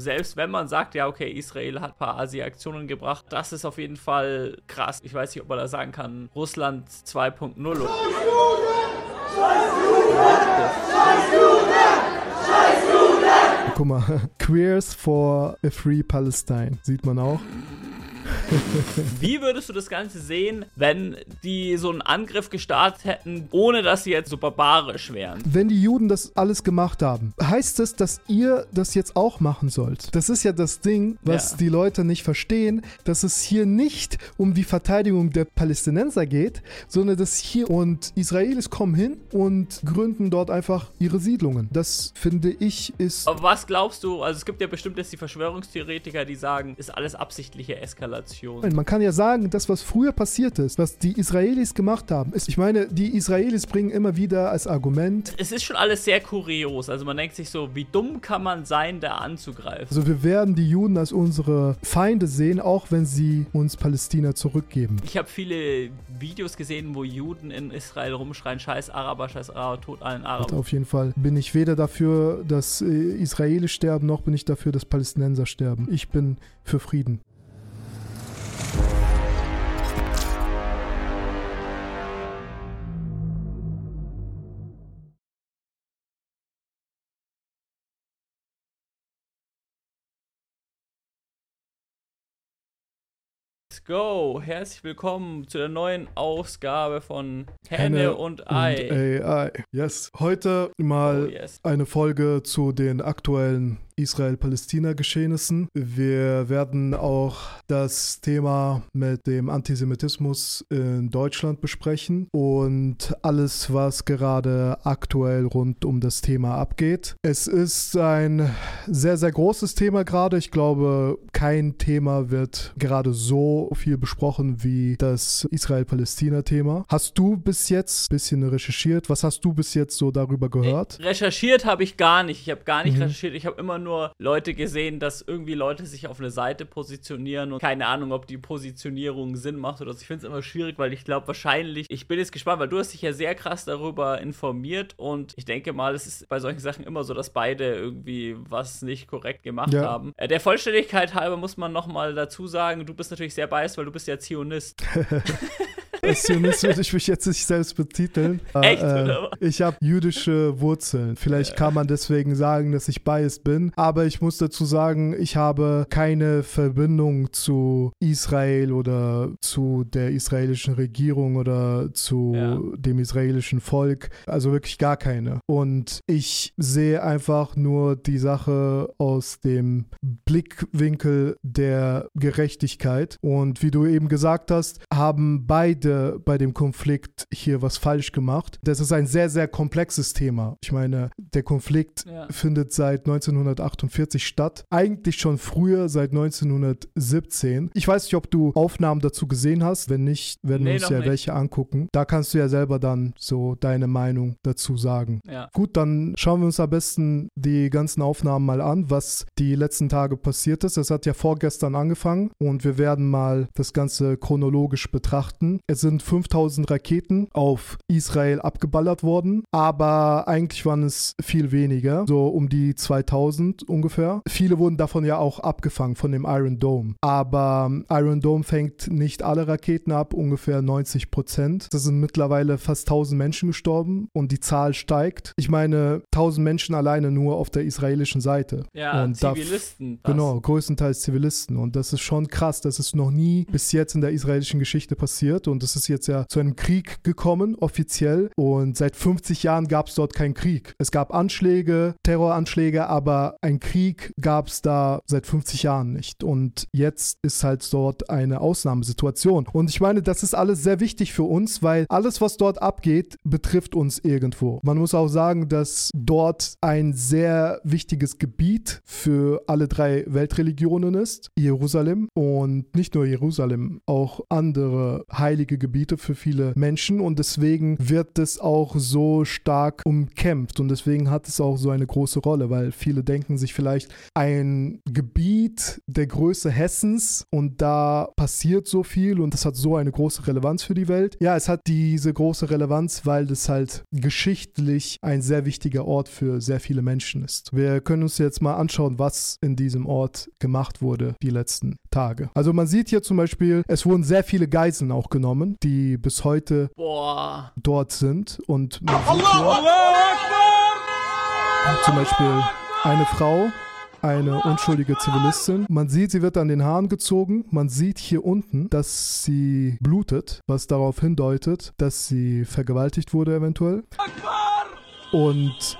Selbst wenn man sagt, ja, okay, Israel hat ein paar Asi-Aktionen gebracht, das ist auf jeden Fall krass. Ich weiß nicht, ob man da sagen kann, Russland 2.0 oder. Scheiß Juden! Scheiß Juden! Scheiß Juden! Guck mal, Queers for a Free Palestine, sieht man auch. Wie würdest du das Ganze sehen, wenn die so einen Angriff gestartet hätten, ohne dass sie jetzt so barbarisch wären? Wenn die Juden das alles gemacht haben, heißt das, dass ihr das jetzt auch machen sollt? Das ist ja das Ding, was ja. die Leute nicht verstehen, dass es hier nicht um die Verteidigung der Palästinenser geht, sondern dass hier und Israelis kommen hin und gründen dort einfach ihre Siedlungen. Das finde ich ist. Aber was glaubst du? Also es gibt ja bestimmt jetzt die Verschwörungstheoretiker, die sagen, ist alles absichtliche Eskalation. Situation. Man kann ja sagen, das, was früher passiert ist, was die Israelis gemacht haben, ist, ich meine, die Israelis bringen immer wieder als Argument. Es ist schon alles sehr kurios. Also man denkt sich so, wie dumm kann man sein, da anzugreifen? Also wir werden die Juden als unsere Feinde sehen, auch wenn sie uns Palästina zurückgeben. Ich habe viele Videos gesehen, wo Juden in Israel rumschreien, scheiß Araber, scheiß Araber, tot allen Arabern. Auf jeden Fall bin ich weder dafür, dass äh, Israelis sterben, noch bin ich dafür, dass Palästinenser sterben. Ich bin für Frieden. Go! Herzlich willkommen zu der neuen Ausgabe von Henne, Henne und Ei. Und AI. Yes. Heute mal oh, yes. eine Folge zu den aktuellen Israel-Palästina-Geschehnissen. Wir werden auch das Thema mit dem Antisemitismus in Deutschland besprechen und alles, was gerade aktuell rund um das Thema abgeht. Es ist ein sehr, sehr großes Thema gerade. Ich glaube, kein Thema wird gerade so viel besprochen wie das Israel-Palästina-Thema. Hast du bis jetzt ein bisschen recherchiert? Was hast du bis jetzt so darüber gehört? Recherchiert habe ich gar nicht. Ich habe gar nicht mhm. recherchiert. Ich habe immer nur nur Leute gesehen, dass irgendwie Leute sich auf eine Seite positionieren und keine Ahnung, ob die Positionierung Sinn macht oder so. Ich finde es immer schwierig, weil ich glaube wahrscheinlich, ich bin jetzt gespannt, weil du hast dich ja sehr krass darüber informiert und ich denke mal, es ist bei solchen Sachen immer so, dass beide irgendwie was nicht korrekt gemacht ja. haben. Äh, der Vollständigkeit halber muss man nochmal dazu sagen, du bist natürlich sehr biased, weil du bist ja Zionist. Als Zionist würde ich mich jetzt nicht selbst betiteln. Echt, äh, oder? Ich habe jüdische Wurzeln. Vielleicht kann man deswegen sagen, dass ich biased bin. Aber ich muss dazu sagen, ich habe keine Verbindung zu Israel oder zu der israelischen Regierung oder zu ja. dem israelischen Volk. Also wirklich gar keine. Und ich sehe einfach nur die Sache aus dem Blickwinkel der Gerechtigkeit. Und wie du eben gesagt hast, haben beide beide bei dem Konflikt hier was falsch gemacht. Das ist ein sehr, sehr komplexes Thema. Ich meine, der Konflikt ja. findet seit 1948 statt. Eigentlich schon früher, seit 1917. Ich weiß nicht, ob du Aufnahmen dazu gesehen hast. Wenn nicht, werden nee, wir uns ja nicht. welche angucken. Da kannst du ja selber dann so deine Meinung dazu sagen. Ja. Gut, dann schauen wir uns am besten die ganzen Aufnahmen mal an, was die letzten Tage passiert ist. Es hat ja vorgestern angefangen und wir werden mal das Ganze chronologisch betrachten. Es sind 5000 Raketen auf Israel abgeballert worden, aber eigentlich waren es viel weniger, so um die 2000 ungefähr. Viele wurden davon ja auch abgefangen von dem Iron Dome, aber Iron Dome fängt nicht alle Raketen ab, ungefähr 90 Prozent. Es sind mittlerweile fast 1000 Menschen gestorben und die Zahl steigt. Ich meine, 1000 Menschen alleine nur auf der israelischen Seite. Ja, und Zivilisten. Da, genau, größtenteils Zivilisten und das ist schon krass. Das ist noch nie bis jetzt in der israelischen Geschichte passiert und es ist jetzt ja zu einem Krieg gekommen, offiziell. Und seit 50 Jahren gab es dort keinen Krieg. Es gab Anschläge, Terroranschläge, aber ein Krieg gab es da seit 50 Jahren nicht. Und jetzt ist halt dort eine Ausnahmesituation. Und ich meine, das ist alles sehr wichtig für uns, weil alles, was dort abgeht, betrifft uns irgendwo. Man muss auch sagen, dass dort ein sehr wichtiges Gebiet für alle drei Weltreligionen ist, Jerusalem. Und nicht nur Jerusalem, auch andere heilige Gebiete für viele Menschen und deswegen wird es auch so stark umkämpft und deswegen hat es auch so eine große Rolle, weil viele denken sich vielleicht, ein Gebiet der Größe Hessens und da passiert so viel und das hat so eine große Relevanz für die Welt. Ja, es hat diese große Relevanz, weil das halt geschichtlich ein sehr wichtiger Ort für sehr viele Menschen ist. Wir können uns jetzt mal anschauen, was in diesem Ort gemacht wurde die letzten Tage. Also man sieht hier zum Beispiel, es wurden sehr viele Geiseln auch genommen, die bis heute Boah. dort sind und man sieht hier zum Beispiel eine Frau, eine unschuldige Zivilistin. Man sieht, sie wird an den Haaren gezogen. Man sieht hier unten, dass sie blutet, was darauf hindeutet, dass sie vergewaltigt wurde eventuell. Und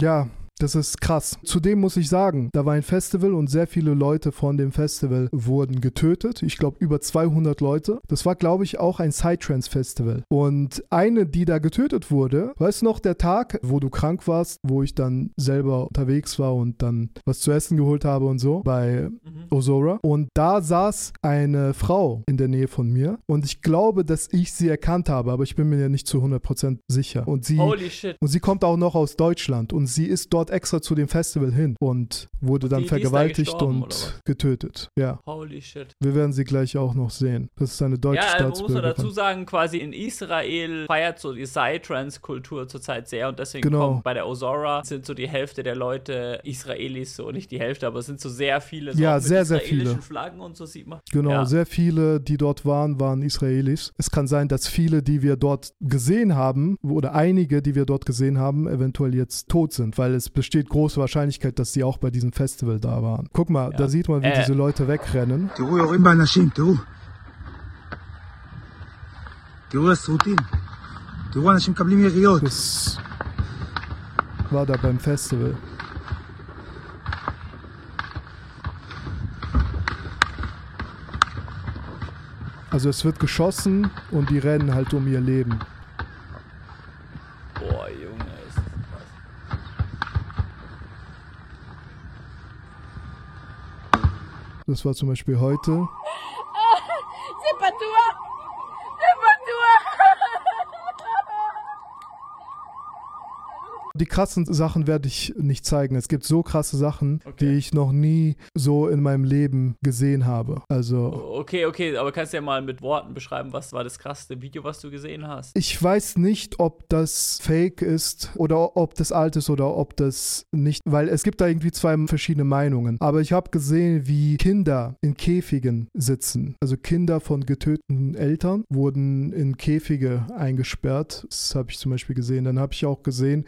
ja, das ist krass. Zudem muss ich sagen, da war ein Festival und sehr viele Leute von dem Festival wurden getötet. Ich glaube über 200 Leute. Das war, glaube ich, auch ein Psytrance-Festival. Und eine, die da getötet wurde, weißt du noch, der Tag, wo du krank warst, wo ich dann selber unterwegs war und dann was zu essen geholt habe und so bei mhm. Osora. Und da saß eine Frau in der Nähe von mir und ich glaube, dass ich sie erkannt habe, aber ich bin mir ja nicht zu 100% sicher. Und sie, Holy shit. Und sie kommt auch noch aus Deutschland und sie ist dort extra zu dem Festival hin und wurde dann die, die vergewaltigt da und getötet. Ja. Holy shit. Wir werden sie gleich auch noch sehen. Das ist eine deutsche ja, also muss man Staatsbürgerin. dazu sagen, quasi in Israel feiert so die Psytrance-Kultur zurzeit sehr und deswegen Genau. kommt bei der Ozora sind so die Hälfte der Leute Israelis, so nicht die Hälfte, aber es sind so sehr viele so Ja, sehr, sehr viele. Flaggen und so sieht man. Genau, Ja. sehr viele, die dort waren, waren Israelis. Es kann sein, dass viele, die wir dort gesehen haben, oder einige, die wir dort gesehen haben, eventuell jetzt tot sind, weil es besteht große Wahrscheinlichkeit, dass sie auch bei diesem Festival da waren. Guck mal, ja. da sieht man, wie äh. diese Leute wegrennen. Das war da beim Festival. Also es wird geschossen und die rennen halt um ihr Leben. Boah, Junge. Das war zum Beispiel heute. Die krassen Sachen werde ich nicht zeigen. Es gibt so krasse Sachen, Okay. die ich noch nie so in meinem Leben gesehen habe. Also Okay, okay, aber kannst du ja mal mit Worten beschreiben, was war das krasseste Video, was du gesehen hast? ich weiß nicht, ob das fake ist oder ob das alt ist oder ob das nicht, weil es gibt da irgendwie zwei verschiedene Meinungen. Aber ich habe gesehen, wie Kinder in Käfigen sitzen. Also Kinder von getöteten Eltern wurden in Käfige eingesperrt. Das habe ich zum Beispiel gesehen. Dann habe ich auch gesehen,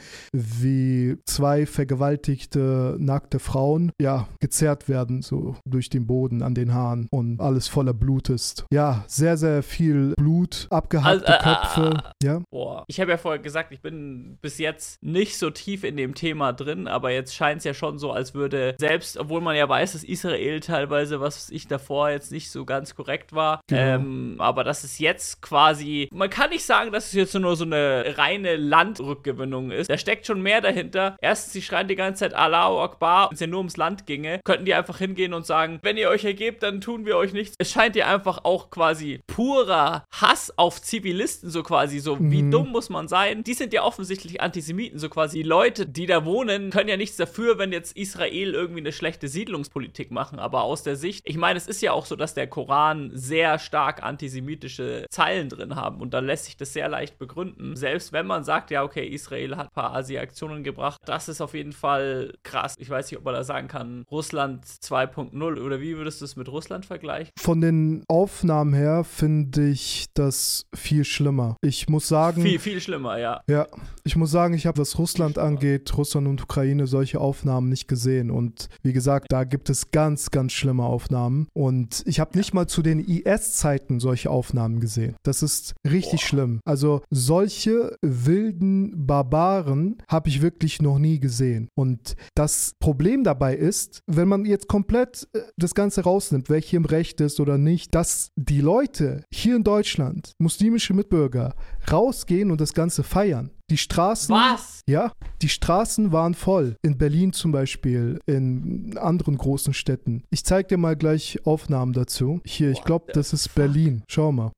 wie zwei vergewaltigte nackte Frauen ja gezerrt werden so durch den Boden an den Haaren und alles voller Blut ist. Ja, sehr sehr viel Blut, abgehackte Also, äh, Köpfe. Ja. Boah. Ich habe ja vorher gesagt, ich bin bis jetzt nicht so tief in dem Thema drin, aber jetzt scheint es ja schon so, als würde selbst, obwohl man ja weiß, dass Israel teilweise, was ich davor jetzt nicht so ganz korrekt war, Genau. ähm, aber das ist jetzt quasi, man kann nicht sagen, dass es jetzt nur so eine reine Landrückgewinnung ist. Da steckt schon mehr dahinter. Erstens, sie schreien die ganze Zeit Allahu Akbar, wenn es ja nur ums Land ginge, könnten die einfach hingehen und sagen, wenn ihr euch ergebt, dann tun wir euch nichts. Es scheint ja einfach auch quasi purer Hass auf Zivilisten, so quasi, so wie Mhm. dumm muss man sein. Die sind ja offensichtlich Antisemiten, so quasi. Die Leute, die da wohnen, können ja nichts dafür, wenn jetzt Israel irgendwie eine schlechte Siedlungspolitik machen. Aber aus der Sicht, ich meine, es ist ja auch so, dass der Koran sehr stark antisemitische Zeilen drin haben und da lässt sich das sehr leicht begründen. Selbst wenn man sagt, ja, okay, Israel hat ein paar Asi-Aktionen gebracht, das ist auf jeden Fall krass. Ich weiß nicht, ob man da sagen kann, Russland 2.0 oder wie würdest du es mit Russland vergleichen? Von den Aufnahmen her finde ich das viel schlimmer. Ich muss sagen, Viel, viel schlimmer, ja. ja, ich muss sagen, ich habe, was Russland angeht, Russland und Ukraine, solche Aufnahmen nicht gesehen. Und wie gesagt, da gibt es ganz, ganz schlimme Aufnahmen. Und ich habe nicht mal zu den IS-Zeiten solche Aufnahmen gesehen. Das ist richtig schlimm. Also solche wilden Barbaren habe ich wirklich noch nie gesehen. Und das Problem dabei ist, wenn man jetzt komplett äh, das Ganze rausnimmt, wer hier im Recht ist oder nicht, dass die Leute hier in Deutschland, muslimische Mitbürger, rausgehen und das Ganze feiern. Die Straßen. Was? Ja, die Straßen waren voll. In Berlin zum Beispiel, in anderen großen Städten. Ich zeig dir mal gleich Aufnahmen dazu. Hier, ich glaube, das ist Berlin. Schau mal.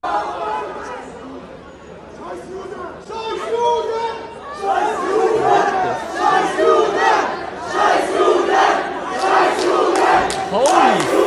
Holy!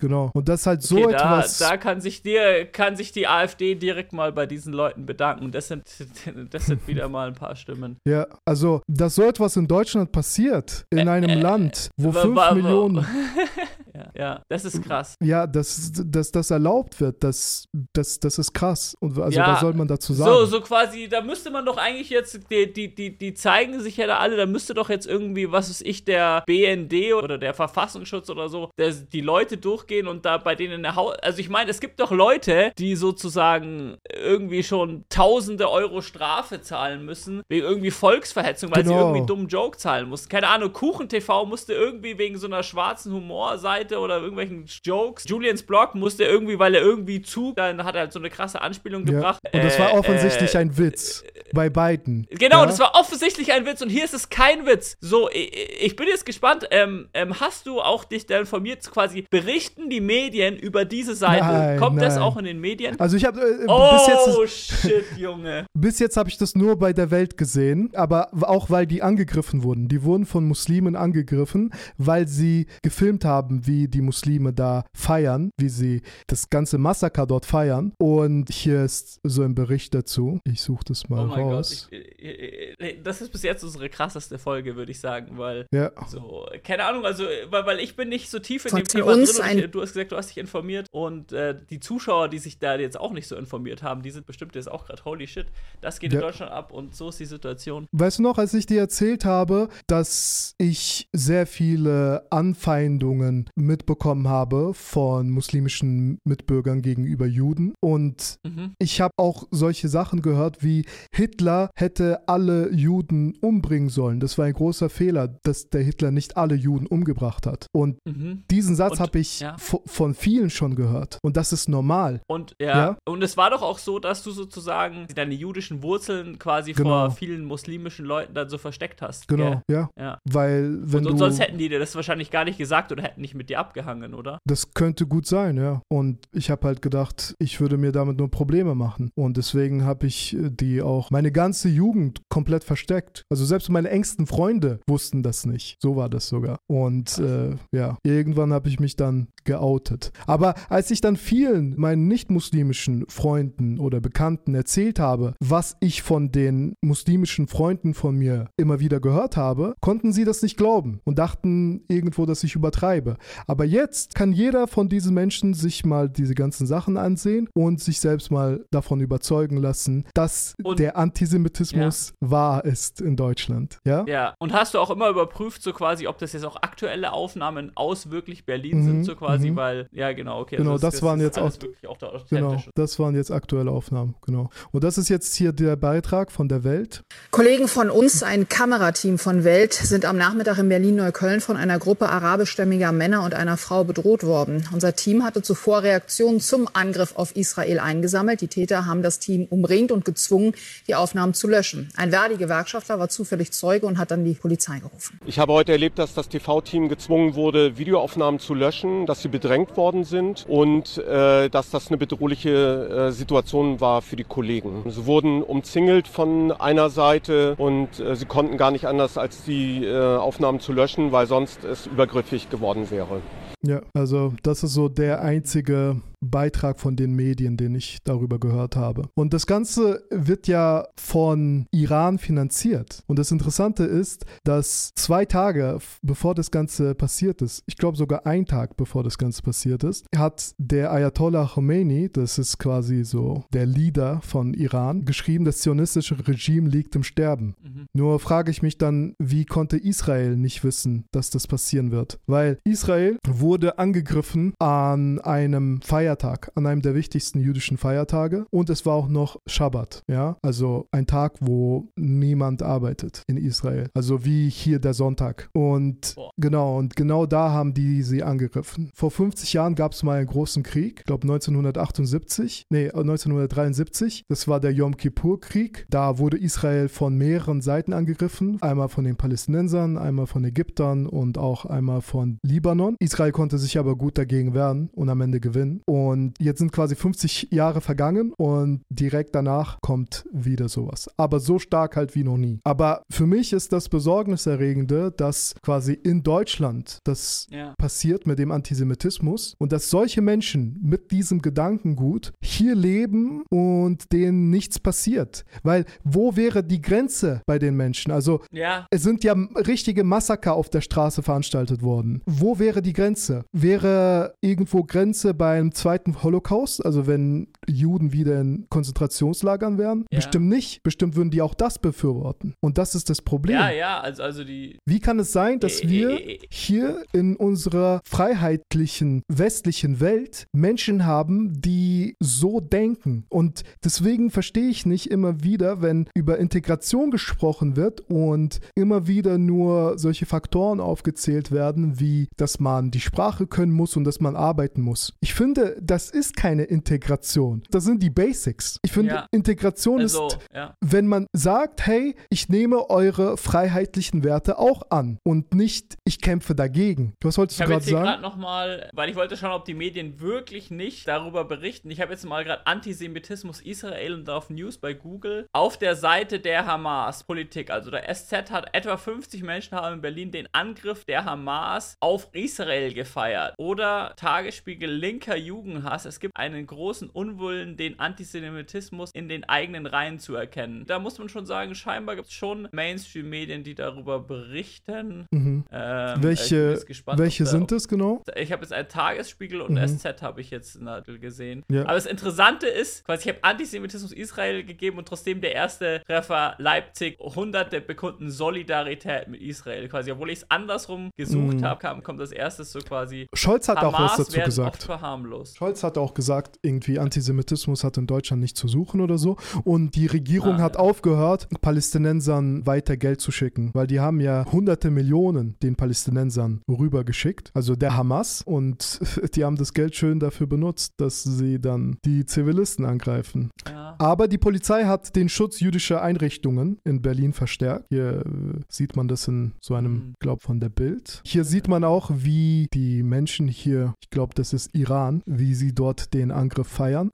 Genau. Und das ist halt so okay, etwas. Da, kann, sich dir, kann sich die AfD direkt mal bei diesen Leuten bedanken. Das sind, das sind wieder mal ein paar Stimmen. Ja, also, dass so etwas in Deutschland passiert, in einem äh, Land, wo 5 Millionen. Ja, ja, das ist krass. ja, dass, dass das erlaubt wird, das, das, das ist krass. Und also, Ja, was soll man dazu sagen? So, so quasi, da müsste man doch eigentlich jetzt, die, die, die, die zeigen sich ja da alle, da müsste doch jetzt irgendwie, was weiß ich, der BND oder der Verfassungsschutz oder so, der, die Leute durchgehen und da bei denen in der Haus. Also ich meine, es gibt doch Leute, die sozusagen irgendwie schon tausende Euro Strafe zahlen müssen, wegen irgendwie Volksverhetzung, weil sie Genau. irgendwie einen dummen Joke zahlen mussten. Keine Ahnung, KuchenTV musste irgendwie wegen so einer schwarzen Humorseite oder irgendwelchen Jokes. Julians Blog musste irgendwie, weil er irgendwie zu, dann hat er halt so eine krasse Anspielung ja. gebracht. Und das war Äh, offensichtlich äh, ein Witz. Bei beiden. Genau, ja? das war offensichtlich ein Witz und hier ist es kein Witz. So, ich, ich bin jetzt gespannt. Ähm, ähm, hast du auch dich da informiert? Quasi berichten die Medien über diese Seite? Nein, Kommt das nein. auch in den Medien? Also ich habe äh, bis Oh jetzt shit, Junge. bis jetzt habe ich das nur bei der Welt gesehen, aber auch weil die angegriffen wurden. Die wurden von Muslimen angegriffen, weil sie gefilmt haben, wie die Muslime da feiern, wie sie das ganze Massaker dort feiern. Und hier ist so ein Bericht dazu. Ich suche das mal Oh mein Gott. raus. Ich, ich, ich, das ist bis jetzt unsere krasseste Folge, würde ich sagen, weil ja. So, keine Ahnung, also, weil, weil ich bin nicht so tief in Von dem Thema uns drin. Ich, du hast gesagt, du hast dich informiert. Und äh, die Zuschauer, die sich da jetzt auch nicht so informiert haben, die sind bestimmt jetzt auch gerade, holy shit, das geht Ja. in Deutschland ab und so ist die Situation. Weißt du noch, als ich dir erzählt habe, dass ich sehr viele Anfeindungen mitbekommen habe von muslimischen Mitbürgern gegenüber Juden und Mhm. ich habe auch solche Sachen gehört wie Hitler hätte alle Juden umbringen sollen. Das war ein großer Fehler, dass der Hitler nicht alle Juden umgebracht hat. Und Mhm. diesen Satz habe ich ja. vo- von vielen schon gehört. Und das ist normal. Und ja, Ja. und es war doch auch so, dass du sozusagen deine jüdischen Wurzeln quasi Genau. vor vielen muslimischen Leuten dann so versteckt hast. Genau, ja. Ja. Weil wenn Und, du und sonst hätten die dir das wahrscheinlich gar nicht gesagt oder hätten nicht mit dir abgehangen, oder? Das könnte gut sein, ja. Und ich habe halt gedacht, ich würde mir damit nur Probleme machen. Und deswegen habe ich äh, die auch meine ganze Jugend komplett versteckt. Also selbst meine engsten Freunde wussten das nicht. So war das sogar. Und äh, ja, irgendwann habe ich mich dann geoutet. Aber als ich dann vielen meinen nicht-muslimischen Freunden oder Bekannten erzählt habe, was ich von den muslimischen Freunden von mir immer wieder gehört habe, konnten sie das nicht glauben und dachten irgendwo, dass ich übertreibe. Aber jetzt kann jeder von diesen Menschen sich mal diese ganzen Sachen ansehen und sich selbst mal davon überzeugen lassen, dass Und- der Antisemitismus wahr ist in Deutschland. Ja? Ja. Und hast du auch immer überprüft, so quasi, ob das jetzt auch aktuelle Aufnahmen aus wirklich Berlin Mhm, sind, so quasi, mhm. weil, ja, genau, okay. Genau, also das waren ist jetzt auch- auch Genau, das waren jetzt aktuelle Aufnahmen, genau. Und das ist jetzt hier der Beitrag von der Welt. Kollegen von uns, ein Kamerateam von Welt, sind am Nachmittag in Berlin-Neukölln von einer Gruppe arabischstämmiger Männer und einer Frau bedroht worden. Unser Team hatte zuvor Reaktionen zum Angriff auf Israel eingesammelt. Die Täter haben das Team umringt und gezwungen, die Aufnahmen zu löschen. Ein Verdi-Gewerkschafter war zufällig Zeuge und hat dann die Polizei gerufen. Ich habe heute erlebt, dass das TV-Team gezwungen wurde, Videoaufnahmen zu löschen, dass sie bedrängt worden sind und äh, dass das eine bedrohliche äh, Situation war für die Kollegen. Sie wurden umzingelt von einer Seite und äh, sie konnten gar nicht anders, als die äh, Aufnahmen zu löschen, weil sonst es übergriffig geworden wäre. Ja, also das ist so der einzige Beitrag von den Medien, den ich darüber gehört habe. Und das Ganze wird ja von Iran finanziert. Und das Interessante ist, dass zwei Tage bevor das Ganze passiert ist, ich glaube sogar ein Tag bevor das Ganze passiert ist, hat der Ayatollah Khomeini, das ist quasi so der Leader von Iran, geschrieben, das zionistische Regime liegt im Sterben. Nur frage ich mich dann, wie konnte Israel nicht wissen, dass das passieren wird? Weil Israel wurde angegriffen an einem Feiertag, an einem der wichtigsten jüdischen Feiertage und es war auch noch Schabbat, ja? Also ein Tag, wo niemand arbeitet in Israel. Also wie hier der Sonntag. Und Boah. genau, und genau da haben die sie angegriffen. Vor 50 Jahren gab es mal einen großen Krieg, ich glaube 1978, nee, 1973. Das war der Yom Kippur-Krieg. Da wurde Israel von mehreren Seiten angegriffen. Einmal von den Palästinensern, einmal von Ägyptern und auch einmal von Libanon. Israel konnte sich aber gut dagegen wehren und am Ende gewinnen. Und jetzt sind quasi 50 Jahre vergangen und direkt danach kommt wieder sowas. Aber so stark halt wie noch nie. Aber für mich ist das Besorgniserregende, dass quasi in Deutschland das Ja. passiert mit dem Antisemitismus und dass solche Menschen mit diesem Gedankengut hier leben und denen nichts passiert. Weil wo wäre die Grenze bei den Menschen? Also Ja, es sind ja richtige Massaker auf der Straße veranstaltet worden. Wo wäre die Grenze? Wäre irgendwo Grenze beim zweiten Holocaust, also wenn Juden wieder in Konzentrationslagern wären? Ja. Bestimmt nicht. Bestimmt würden die auch das befürworten. Und das ist das Problem. ja, ja, also, also die. Wie kann es sein, dass Äh, wir äh, äh. hier in unserer freiheitlichen westlichen Welt Menschen haben, die so denken? Und deswegen verstehe ich nicht immer wieder, wenn über Integration gesprochen wird und immer wieder nur solche Faktoren aufgezählt werden, wie dass man die Sprache können muss und dass man arbeiten muss. Ich finde, das ist keine Integration. Das sind die Basics. Ich finde, Ja. Integration Also, ist ja. wenn man sagt, hey, ich nehme eure freiheitlichen Werte auch an und nicht, ich kämpfe dagegen. Was wolltest Ich du habe gerade jetzt hier gerade sagen? nochmal, weil ich wollte schauen, ob die Medien wirklich nicht darüber berichten. Ich habe jetzt mal gerade Antisemitismus Israel und auf News bei Google. Auf der Seite der Hamas Politik, also der SZ hat etwa 50 Menschen haben in Berlin den Angriff der Hamas auf Israel gefeiert. Oder Tagesspiegel linker Jugendhass. Es gibt einen großen Unwillen, den Antisemitismus in den eigenen Reihen zu erkennen. Da muss man schon sagen, scheinbar gibt es schon Mainstream-Medien, die darüber berichten. Mhm. Ähm, Welche, gespannt, welche da- sind es genau? Ich habe jetzt einen Tagesspiegel und Mhm. SZ habe ich jetzt in der Artikel gesehen. Ja. Aber das Interessante ist, quasi ich habe Antisemitismus Israel gegeben und trotzdem der erste Treffer Leipzig, hunderte bekunden Solidarität mit Israel. Quasi, obwohl ich es andersrum gesucht Mhm. habe, kam, kommt das erste so quasi Scholz hat auch was Hamas dazu gesagt. oft verharmlost. Scholz hat auch gesagt, irgendwie Antisemitismus hat in Deutschland nicht zu suchen oder so. Und die Regierung Ah, hat ja. aufgehört, Palästinensern weiter Geld zu schicken, weil die haben ja hunderte Millionen den Palästinensern rübergeschickt, also der Hamas. Und die haben das Geld schön dafür benutzt, dass sie dann die Zivilisten angreifen. Ja. Aber die Polizei hat den Schutz jüdischer Einrichtungen in Berlin verstärkt. Hier äh, sieht man das in so einem, Mhm. glaub von der Bild. Hier sieht man auch, wie die Menschen hier, ich glaube, das ist Iran, wie wie sie dort den Angriff feiern.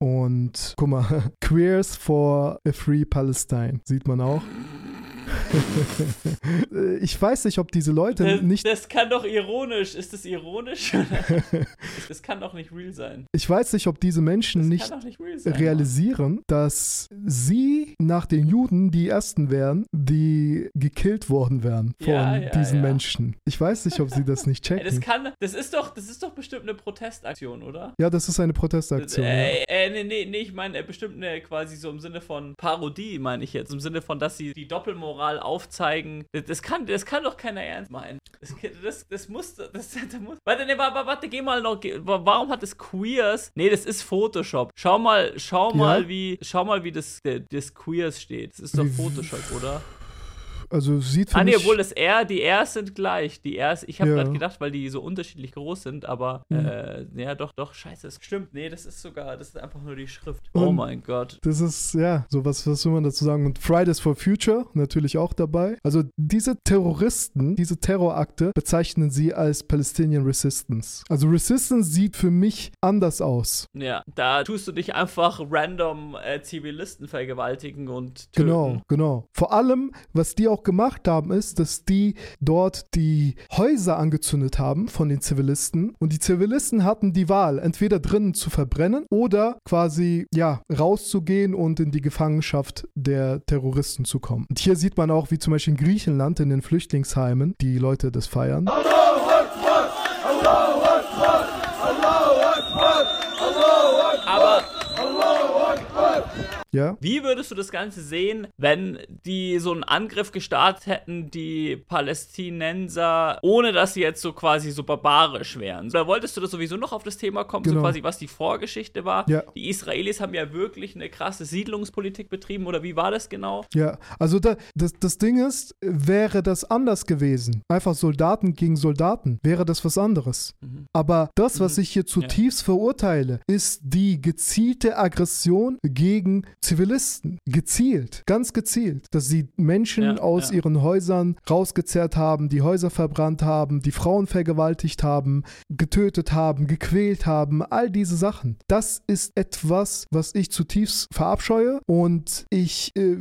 Und guck mal, Queers for a Free Palestine sieht man auch. Ich weiß nicht, ob diese Leute Das, nicht das kann doch ironisch. Ist das ironisch? das kann doch nicht real sein. ich weiß nicht, ob diese Menschen Das nicht nicht sein. realisieren, dass sie nach den Juden die ersten wären, die gekillt worden wären von Ja, ja, diesen ja. Menschen. Ich weiß nicht, ob sie das nicht Ey, das checken. kann, das ist doch, das ist doch bestimmt eine Protestaktion, oder? Ja, das ist eine Protestaktion. ja. Äh, äh, nee, nee, nee, ich meine äh, bestimmt eine quasi so im Sinne von Parodie, meine ich jetzt. Im Sinne von, dass sie die Doppelmoral aufzeigen. Das, kann, das kann doch keiner ernst meinen. Das, das, das muss, das, das muss. Warte, nee, warte, warte, geh mal noch. Geh, warum hat es Queers? Nee, das ist Photoshop. Schau mal, schau mal, wie, schau mal, wie das, das Queers steht. Das ist doch Photoshop, oder? Also sieht für Ah, nee, mich... obwohl das R, die Rs sind gleich. Die Rs, ich habe Ja. gerade gedacht, weil die so unterschiedlich groß sind, aber Mhm. äh, ja, doch, doch, scheiße, das stimmt. Nee, das ist sogar, das ist einfach nur die Schrift. oh Und- mein Gott. Das ist, ja, so was, was will man dazu sagen? Und Fridays for Future natürlich auch dabei. Also diese Terroristen, diese Terrorakte bezeichnen sie als Palestinian Resistance. Also Resistance sieht für mich anders aus. Ja, da tust du dich einfach random äh, Zivilisten vergewaltigen und töten. Genau, genau. Vor allem, was die auch gemacht haben, ist, dass die dort die Häuser angezündet haben von den Zivilisten und die Zivilisten hatten die Wahl, entweder drinnen zu verbrennen oder quasi, ja, rauszugehen und in die Gefangenschaft der Terroristen zu kommen. Und hier sieht man auch, wie zum Beispiel in Griechenland in den Flüchtlingsheimen die Leute das feiern. Aber Ja, wie würdest du das Ganze sehen, wenn die so einen Angriff gestartet hätten, die Palästinenser, ohne dass sie jetzt so quasi so barbarisch wären? Oder wolltest du das sowieso noch auf das Thema kommen, so Genau. quasi was die Vorgeschichte war? Ja. Die Israelis haben ja wirklich eine krasse Siedlungspolitik betrieben, oder wie war das genau? Ja, also da, das, das Ding ist, wäre das anders gewesen, einfach Soldaten gegen Soldaten, wäre das was anderes. Aber das, was ich hier zutiefst verurteile, ist die gezielte Aggression gegen Zivilisten, gezielt, ganz gezielt, dass sie Menschen Ja, aus ja. ihren Häusern rausgezerrt haben, die Häuser verbrannt haben, die Frauen vergewaltigt haben, getötet haben, gequält haben, all diese Sachen. Das ist etwas, was ich zutiefst verabscheue und ich äh,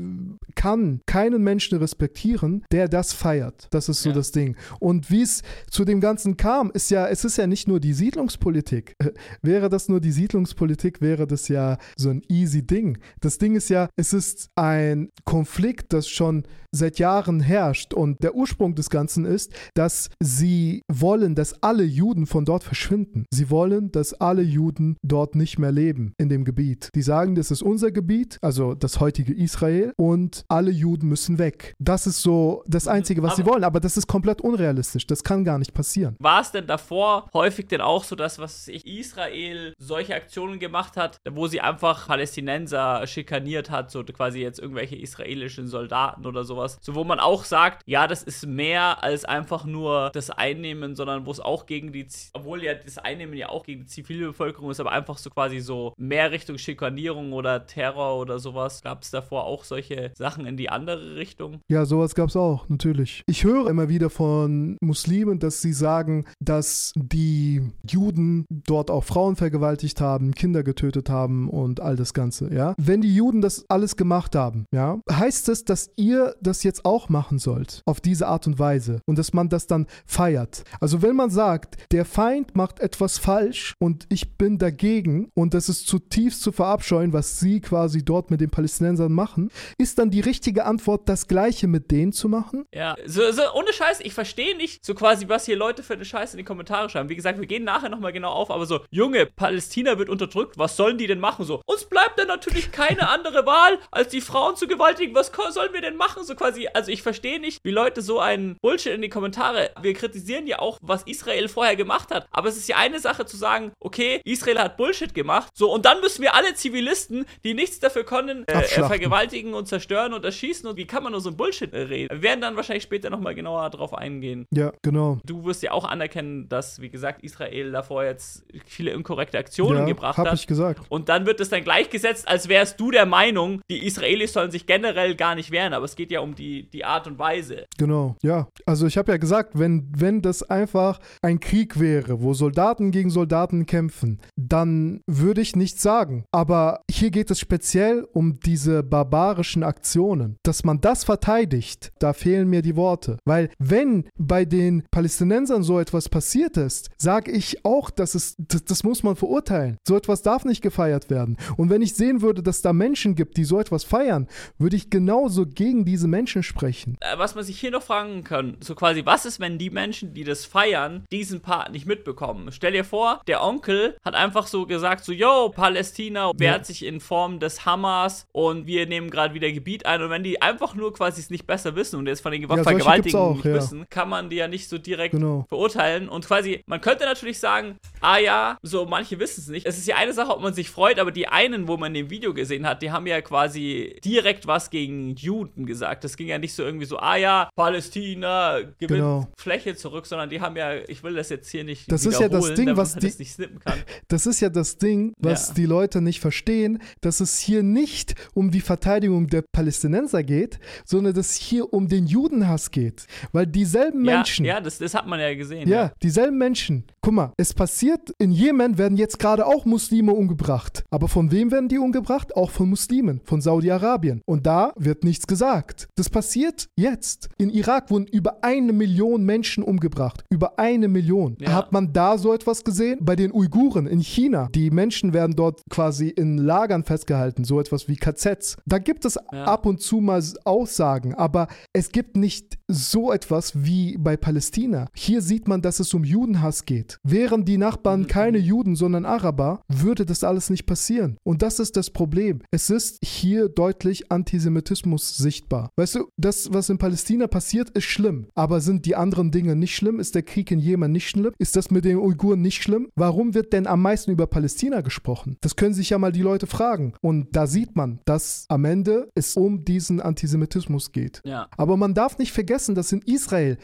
kann keinen Menschen respektieren, der das feiert. Das ist so Ja. das Ding. Und wie es zu dem Ganzen kam, ist ja, es ist ja nicht nur die Siedlungspolitik. Äh, Wäre das nur die Siedlungspolitik, wäre das ja so ein easy Ding. Das Ding ist ja, es ist ein Konflikt, das schon seit Jahren herrscht. Und der Ursprung des Ganzen ist, dass sie wollen, dass alle Juden von dort verschwinden. Sie wollen, dass alle Juden dort nicht mehr leben in dem Gebiet. Die sagen, das ist unser Gebiet, also das heutige Israel, und alle Juden müssen weg. Das ist so das Einzige, was sie Aber- wollen. Aber das ist komplett unrealistisch. Das kann gar nicht passieren. War es denn davor häufig denn auch so, dass was ich, Israel solche Aktionen gemacht hat, wo sie einfach Palästinenser schikaniert hat, so quasi jetzt irgendwelche israelischen Soldaten oder sowas, so wo man auch sagt, ja, das ist mehr als einfach nur das Einnehmen, sondern wo es auch gegen die, obwohl ja das Einnehmen ja auch gegen die Zivilbevölkerung ist, aber einfach so quasi so mehr Richtung Schikanierung oder Terror oder sowas. Gab es davor auch solche Sachen in die andere Richtung? Ja, sowas gab es auch, natürlich. Ich höre immer wieder von Muslimen, dass sie sagen, dass die Juden dort auch Frauen vergewaltigt haben, Kinder getötet haben und all das Ganze, ja. Wenn die Juden das alles gemacht haben, ja, heißt es, dass ihr das jetzt auch machen sollt, auf diese Art und Weise und dass man das dann feiert. Also wenn man sagt, der Feind macht etwas falsch und ich bin dagegen und das ist zutiefst zu verabscheuen, was sie quasi dort mit den Palästinensern machen, ist dann die richtige Antwort, das Gleiche mit denen zu machen? Ja, so, so ohne Scheiß, ich verstehe nicht so quasi, was hier Leute für eine Scheiße in die Kommentare schreiben. Wie gesagt, wir gehen nachher nochmal genau auf, aber so, Junge, Palästina wird unterdrückt, was sollen die denn machen? So, uns bleibt dann natürlich keine andere Wahl, als die Frauen zu gewaltigen. Was sollen wir denn machen? So quasi, also ich verstehe nicht, wie Leute so einen Bullshit in die Kommentare. Wir kritisieren ja auch, was Israel vorher gemacht hat. Aber es ist ja eine Sache zu sagen, okay, Israel hat Bullshit gemacht. So, und dann müssen wir alle Zivilisten, die nichts dafür können, äh, äh, vergewaltigen und zerstören und erschießen. Und wie kann man nur so ein Bullshit reden? Wir werden dann wahrscheinlich später nochmal genauer drauf eingehen. Ja, genau. Du wirst ja auch anerkennen, dass, wie gesagt, Israel davor jetzt viele inkorrekte Aktionen Ja, gebracht hab hat. ich gesagt. Und dann wird es dann gleichgesetzt, als wärst du der Meinung, die Israelis sollen sich generell gar nicht wehren. Aber es geht ja um die, die Art und Weise. Genau, ja. Also ich habe ja gesagt, wenn, wenn das einfach ein Krieg wäre, wo Soldaten gegen Soldaten kämpfen, dann würde ich nichts sagen. Aber hier geht es speziell um diese barbarischen Aktionen. Dass man das verteidigt, da fehlen mir die Worte. Weil wenn bei den Palästinensern so etwas passiert ist, sage ich auch, dass es, das, das muss man verurteilen. So etwas darf nicht gefeiert werden. Und wenn ich sehen würde, dass da Menschen gibt, die so etwas feiern, würde ich genauso gegen diese Menschen sprechen. Äh, Was man sich hier noch fragen kann, so quasi, was ist, wenn die Menschen, die das feiern, diesen Part nicht mitbekommen? Stell dir vor, der Onkel hat einfach so gesagt, so, yo, Palästina wehrt sich in Form des Hamas und wir nehmen gerade wieder Gebiet ein. Und wenn die einfach nur quasi es nicht besser wissen und jetzt von den gibt's Vergewaltigungen auch, nicht ja. wissen, kann man die ja nicht so direkt Genau. verurteilen. Und quasi, man könnte natürlich sagen, ah ja, so manche wissen es nicht. Es ist ja eine Sache, ob man sich freut, aber die einen, wo man in dem Video gesehen hat, die haben ja quasi direkt was gegen Juden gesagt. Das ging ja nicht so irgendwie so, ah ja, Palästina gewinnt Genau. Fläche zurück, sondern die haben ja, ich will das jetzt hier nicht Das ist ja das Ding, was die- das nicht snippen kann. Das ist ja das Ding, was Ja. die Leute nicht verstehen, dass es hier nicht um die Verteidigung der Palästinenser geht, sondern dass es hier um den Judenhass geht. Weil dieselben Ja, Menschen, ja das, das hat man ja gesehen. ja, dieselben Menschen. Guck mal, es passiert, in Jemen werden jetzt gerade auch Muslime umgebracht. Aber von wem werden die umgebracht? Auch von Muslimen, von Saudi-Arabien. Und da wird nichts gesagt. Das passiert jetzt. In Irak wurden über eine Million Menschen umgebracht. Über eine Million. Ja. Hat man da so etwas gesehen? Bei den Uiguren in China. Die Menschen werden dort quasi in Lagern festgehalten. So etwas wie KZs. Da gibt es Ja. ab und zu mal Aussagen. Aber es gibt nicht so etwas wie bei Palästina. Hier sieht man, dass es um Judenhass geht. Wären die Nachbarn keine Juden, sondern Araber, würde das alles nicht passieren. Und das ist das Problem. Es ist hier deutlich Antisemitismus sichtbar. Weißt du, das, was in Palästina passiert, ist schlimm. Aber sind die anderen Dinge nicht schlimm? Ist der Krieg in Jemen nicht schlimm? Ist das mit den Uiguren nicht schlimm? Warum wird denn am meisten über Palästina gesprochen? Das können sich ja mal die Leute fragen. Und da sieht man, dass am Ende es um diesen Antisemitismus geht. Ja. Aber man darf nicht vergessen, dass in Israel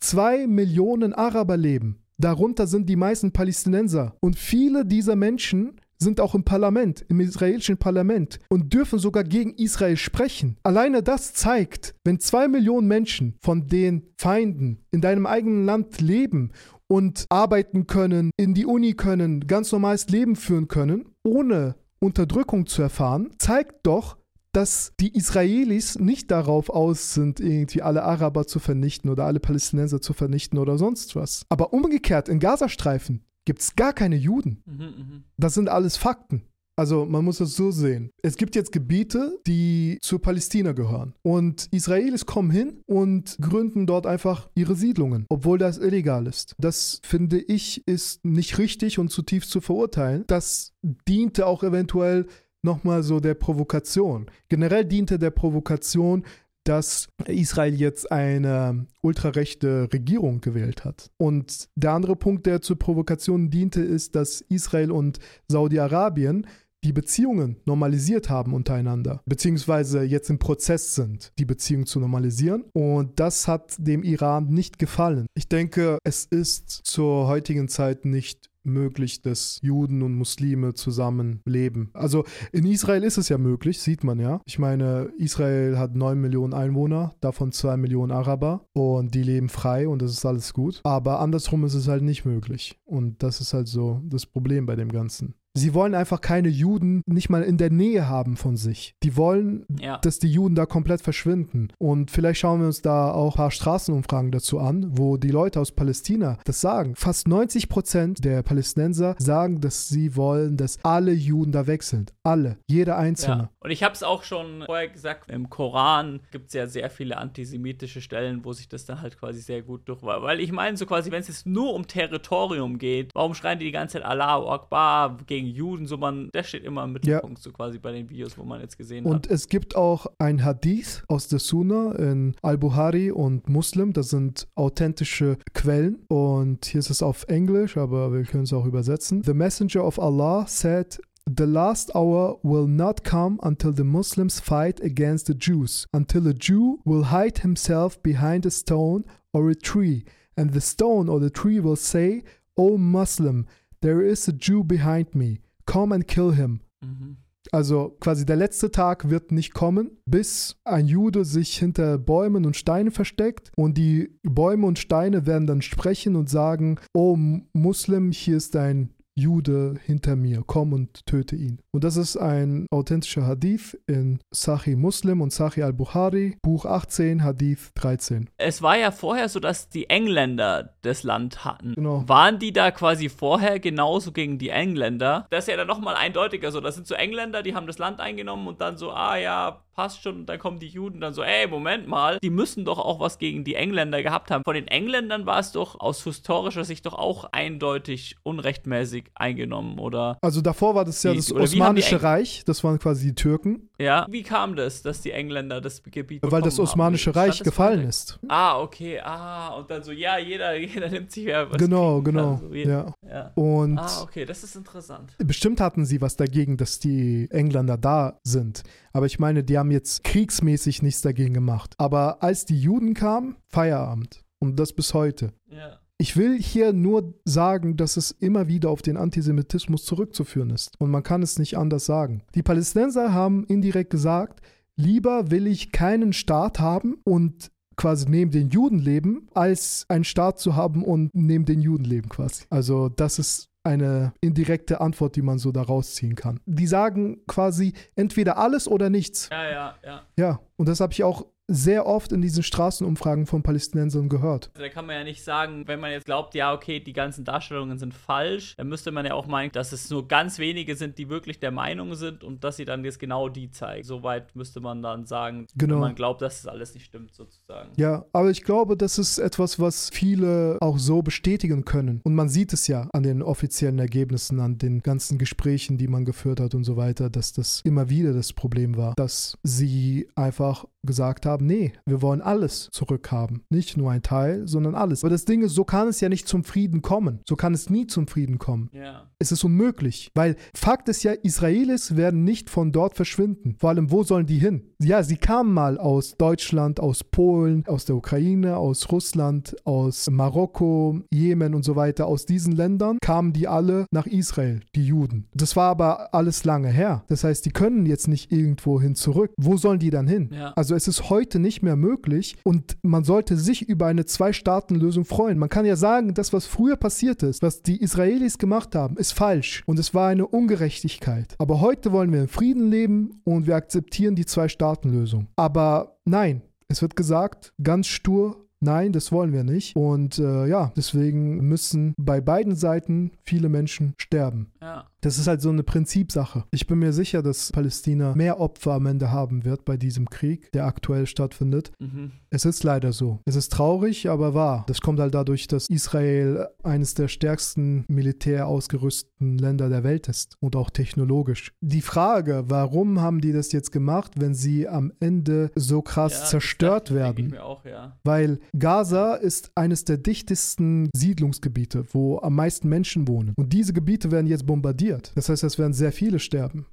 zwei Millionen Araber leben. Darunter sind die meisten Palästinenser. Und viele dieser Menschen sind auch im Parlament, im israelischen Parlament und dürfen sogar gegen Israel sprechen. Alleine das zeigt, wenn zwei Millionen Menschen von den Feinden in deinem eigenen Land leben und arbeiten können, in die Uni können, ganz normales Leben führen können, ohne Unterdrückung zu erfahren, zeigt doch, dass die Israelis nicht darauf aus sind, irgendwie alle Araber zu vernichten oder alle Palästinenser zu vernichten oder sonst was. Aber umgekehrt, in Gazastreifen gibt es gar keine Juden. Mhm, Das sind alles Fakten. Also man muss es so sehen. Es gibt jetzt Gebiete, die zu Palästina gehören. Und Israelis kommen hin und gründen dort einfach ihre Siedlungen, obwohl das illegal ist. Das finde ich ist nicht richtig und zutiefst zu verurteilen. Das diente auch eventuell nochmal so der Provokation. Generell diente der Provokation, dass Israel jetzt eine ultrarechte Regierung gewählt hat. Und der andere Punkt, der zur Provokation diente, ist, dass Israel und Saudi-Arabien die Beziehungen normalisiert haben untereinander, beziehungsweise jetzt im Prozess sind, die Beziehungen zu normalisieren. Und das hat dem Iran nicht gefallen. Ich denke, es ist zur heutigen Zeit nicht möglich, dass Juden und Muslime zusammen leben. Also in Israel ist es ja möglich, sieht man ja. Ich meine, Israel hat 9 Millionen Einwohner, davon 2 Millionen Araber und die leben frei und das ist alles gut. Aber andersrum ist es halt nicht möglich. Und das ist halt so das Problem bei dem Ganzen. Sie wollen einfach keine Juden nicht mal in der Nähe haben von sich. Die wollen, Ja. dass die Juden da komplett verschwinden. Und vielleicht schauen wir uns da auch ein paar Straßenumfragen dazu an, wo die Leute aus Palästina das sagen. Fast 90 Prozent der Palästinenser sagen, dass sie wollen, dass alle Juden da weg sind. Alle. Jeder Einzelne. Ja. Und ich habe es auch schon vorher gesagt, im Koran gibt es ja sehr viele antisemitische Stellen, wo sich das dann halt quasi sehr gut durch war. Weil ich meine, so quasi, wenn es jetzt nur um Territorium geht, warum schreien die die ganze Zeit Allahu Akbar gegen Juden? So man, der steht immer im Mittelpunkt, so quasi bei den Videos, wo man jetzt gesehen Und hat. es gibt auch ein Hadith aus der Sunna in Al-Buhari und Muslim. Das sind authentische Quellen. Und hier ist es auf Englisch, aber wir können es auch übersetzen. The Messenger of Allah said, The last hour will not come until the Muslims fight against the Jews, until a Jew will hide himself behind a stone or a tree, and the stone or the tree will say, O Muslim, there is a Jew behind me, come and kill him. Mhm. Also quasi der letzte Tag wird nicht kommen, bis ein Jude sich hinter Bäumen und Steinen versteckt und die Bäume und Steine werden dann sprechen und sagen, oh Muslim, hier ist ein Jude hinter mir, komm und töte ihn. Und das ist ein authentischer Hadith in Sahih Muslim und Sahih al-Bukhari, Buch 18, Hadith 13. Es war ja vorher so, dass die Engländer das Land hatten. Genau. Waren die da quasi vorher genauso gegen die Engländer? Das ist ja dann nochmal eindeutiger so. Das sind so Engländer, die haben das Land eingenommen und dann so, ah ja, passt schon. Und dann kommen die Juden dann so, ey, Moment mal, die müssen doch auch was gegen die Engländer gehabt haben. Von den Engländern war es doch aus historischer Sicht doch auch eindeutig unrechtmäßig eingenommen, oder? Also davor war das ja Wie- das haben die Osmanische Reich, das waren quasi die Türken, Ja. Wie kam das, dass die Engländer das Gebiet weil das haben? Osmanische Stand Reich gefallen vorher? ist. Ah, okay, ah, und dann so, ja, jeder, jeder nimmt sich ja was Genau, genau. so jeder. Ja. ja. Und Ah, okay, das ist interessant. Bestimmt hatten sie was dagegen, dass die Engländer da sind. Aber ich meine, die haben jetzt kriegsmäßig nichts dagegen gemacht. Aber als die Juden kamen, Feierabend. Und das bis heute. Ja. Ich will hier nur sagen, dass es immer wieder auf den Antisemitismus zurückzuführen ist. Und man kann es nicht anders sagen. Die Palästinenser haben indirekt gesagt, lieber will ich keinen Staat haben und quasi neben den Juden leben, als einen Staat zu haben und neben den Juden leben quasi. Also das ist eine indirekte Antwort, die man so daraus ziehen kann. Die sagen quasi entweder alles oder nichts. Ja, ja, ja. Ja, und das habe ich auch sehr oft in diesen Straßenumfragen von Palästinensern gehört. Da kann man ja nicht sagen, wenn man jetzt glaubt, ja, okay, die ganzen Darstellungen sind falsch, dann müsste man ja auch meinen, dass es nur ganz wenige sind, die wirklich der Meinung sind und dass sie dann jetzt genau die zeigen. Soweit müsste man dann sagen, Genau. wenn man glaubt, dass es alles nicht stimmt, sozusagen. Ja, aber ich glaube, das ist etwas, was viele auch so bestätigen können. Und man sieht es ja an den offiziellen Ergebnissen, an den ganzen Gesprächen, die man geführt hat und so weiter, dass das immer wieder das Problem war, dass sie einfach gesagt haben, nee, wir wollen alles zurückhaben. Nicht nur ein Teil, sondern alles. Aber das Ding ist, so kann es ja nicht zum Frieden kommen. So kann es nie zum Frieden kommen. Ja. Es ist unmöglich, weil Fakt ist ja, Israelis werden nicht von dort verschwinden. Vor allem, wo sollen die hin? Ja, sie kamen mal aus Deutschland, aus Polen, aus der Ukraine, aus Russland, aus Marokko, Jemen und so weiter. Aus diesen Ländern kamen die alle nach Israel, die Juden. Das war aber alles lange her. Das heißt, die können jetzt nicht irgendwo hin zurück. Wo sollen die dann hin? Ja. Also es ist heute nicht mehr möglich und man sollte sich über eine Zwei-Staaten-Lösung freuen. Man kann ja sagen, das, was früher passiert ist, was die Israelis gemacht haben, ist falsch und es war eine Ungerechtigkeit. Aber heute wollen wir in Frieden leben und wir akzeptieren die Zwei-Staaten-Lösung. Aber nein, es wird gesagt, ganz stur, Nein, das wollen wir nicht. Und äh, ja, deswegen müssen bei beiden Seiten viele Menschen sterben. Ja. Das ist halt so eine Prinzipsache. Ich bin mir sicher, dass Palästina mehr Opfer am Ende haben wird bei diesem Krieg, der aktuell stattfindet. Mhm. Es ist leider so. Es ist traurig, aber wahr. Das kommt halt dadurch, dass Israel eines der stärksten militär ausgerüsteten Länder der Welt ist und auch technologisch. Die Frage, warum haben die das jetzt gemacht, wenn sie am Ende so krass Ja, das zerstört denke werden? Ich mir auch, ja. Weil Gaza ist eines der dichtesten Siedlungsgebiete, wo am meisten Menschen wohnen. Und diese Gebiete werden jetzt bombardiert. Das heißt, es werden sehr viele sterben.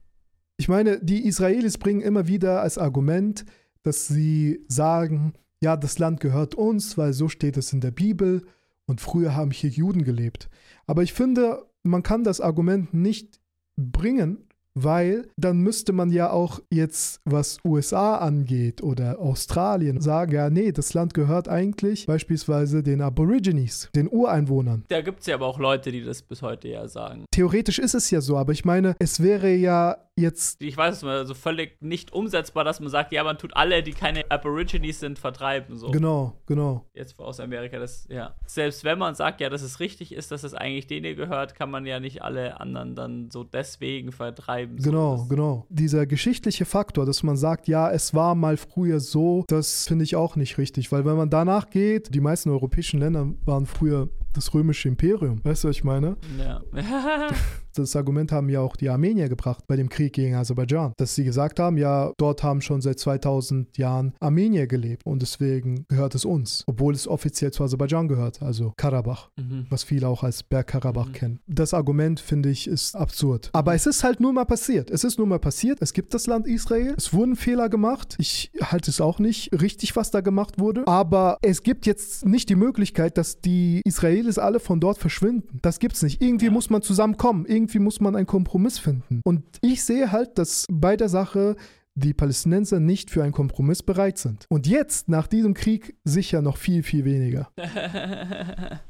Ich meine, die Israelis bringen immer wieder als Argument, dass sie sagen, ja, das Land gehört uns, weil so steht es in der Bibel und früher haben hier Juden gelebt. Aber ich finde, man kann das Argument nicht bringen, weil dann müsste man ja auch jetzt, was USA angeht oder Australien, sagen, ja, nee, das Land gehört eigentlich beispielsweise den Aborigines, den Ureinwohnern. Da gibt es ja aber auch Leute, die das bis heute ja sagen. Theoretisch ist es ja so, aber ich meine, es wäre ja jetzt Ich weiß es mal, so völlig nicht umsetzbar, dass man sagt, ja, man tut alle, die keine Aborigines sind, vertreiben. So. genau, genau. Jetzt aus Amerika, das, ja. Selbst wenn man sagt, ja, dass es richtig ist, dass es eigentlich denen gehört, kann man ja nicht alle anderen dann so deswegen vertreiben. So, Genau, das- genau. Dieser geschichtliche Faktor, dass man sagt, ja, es war mal früher so, das finde ich auch nicht richtig, weil wenn man danach geht, die meisten europäischen Länder waren früher das römische Imperium. Weißt du, was ich meine? Ja. Das Argument haben ja auch die Armenier gebracht bei dem Krieg gegen Aserbaidschan, dass sie gesagt haben, ja, dort haben schon seit 2000 Jahren Armenier gelebt und deswegen gehört es uns, obwohl es offiziell zu Aserbaidschan gehört, also Karabach, mhm. was viele auch als Bergkarabach Mhm. kennen. Das Argument finde ich ist absurd. Aber es ist halt nur mal passiert. Es ist nur mal passiert. Es gibt das Land Israel. Es wurden Fehler gemacht. Ich halte es auch nicht richtig, was da gemacht wurde. Aber es gibt jetzt nicht die Möglichkeit, dass die Israelis alle von dort verschwinden. Das gibt's nicht. Irgendwie Ja. muss man zusammenkommen. Irgendwie muss man einen Kompromiss finden. Und ich sehe halt, dass bei der Sache die Palästinenser nicht für einen Kompromiss bereit sind. Und jetzt, nach diesem Krieg, sicher noch viel, viel weniger.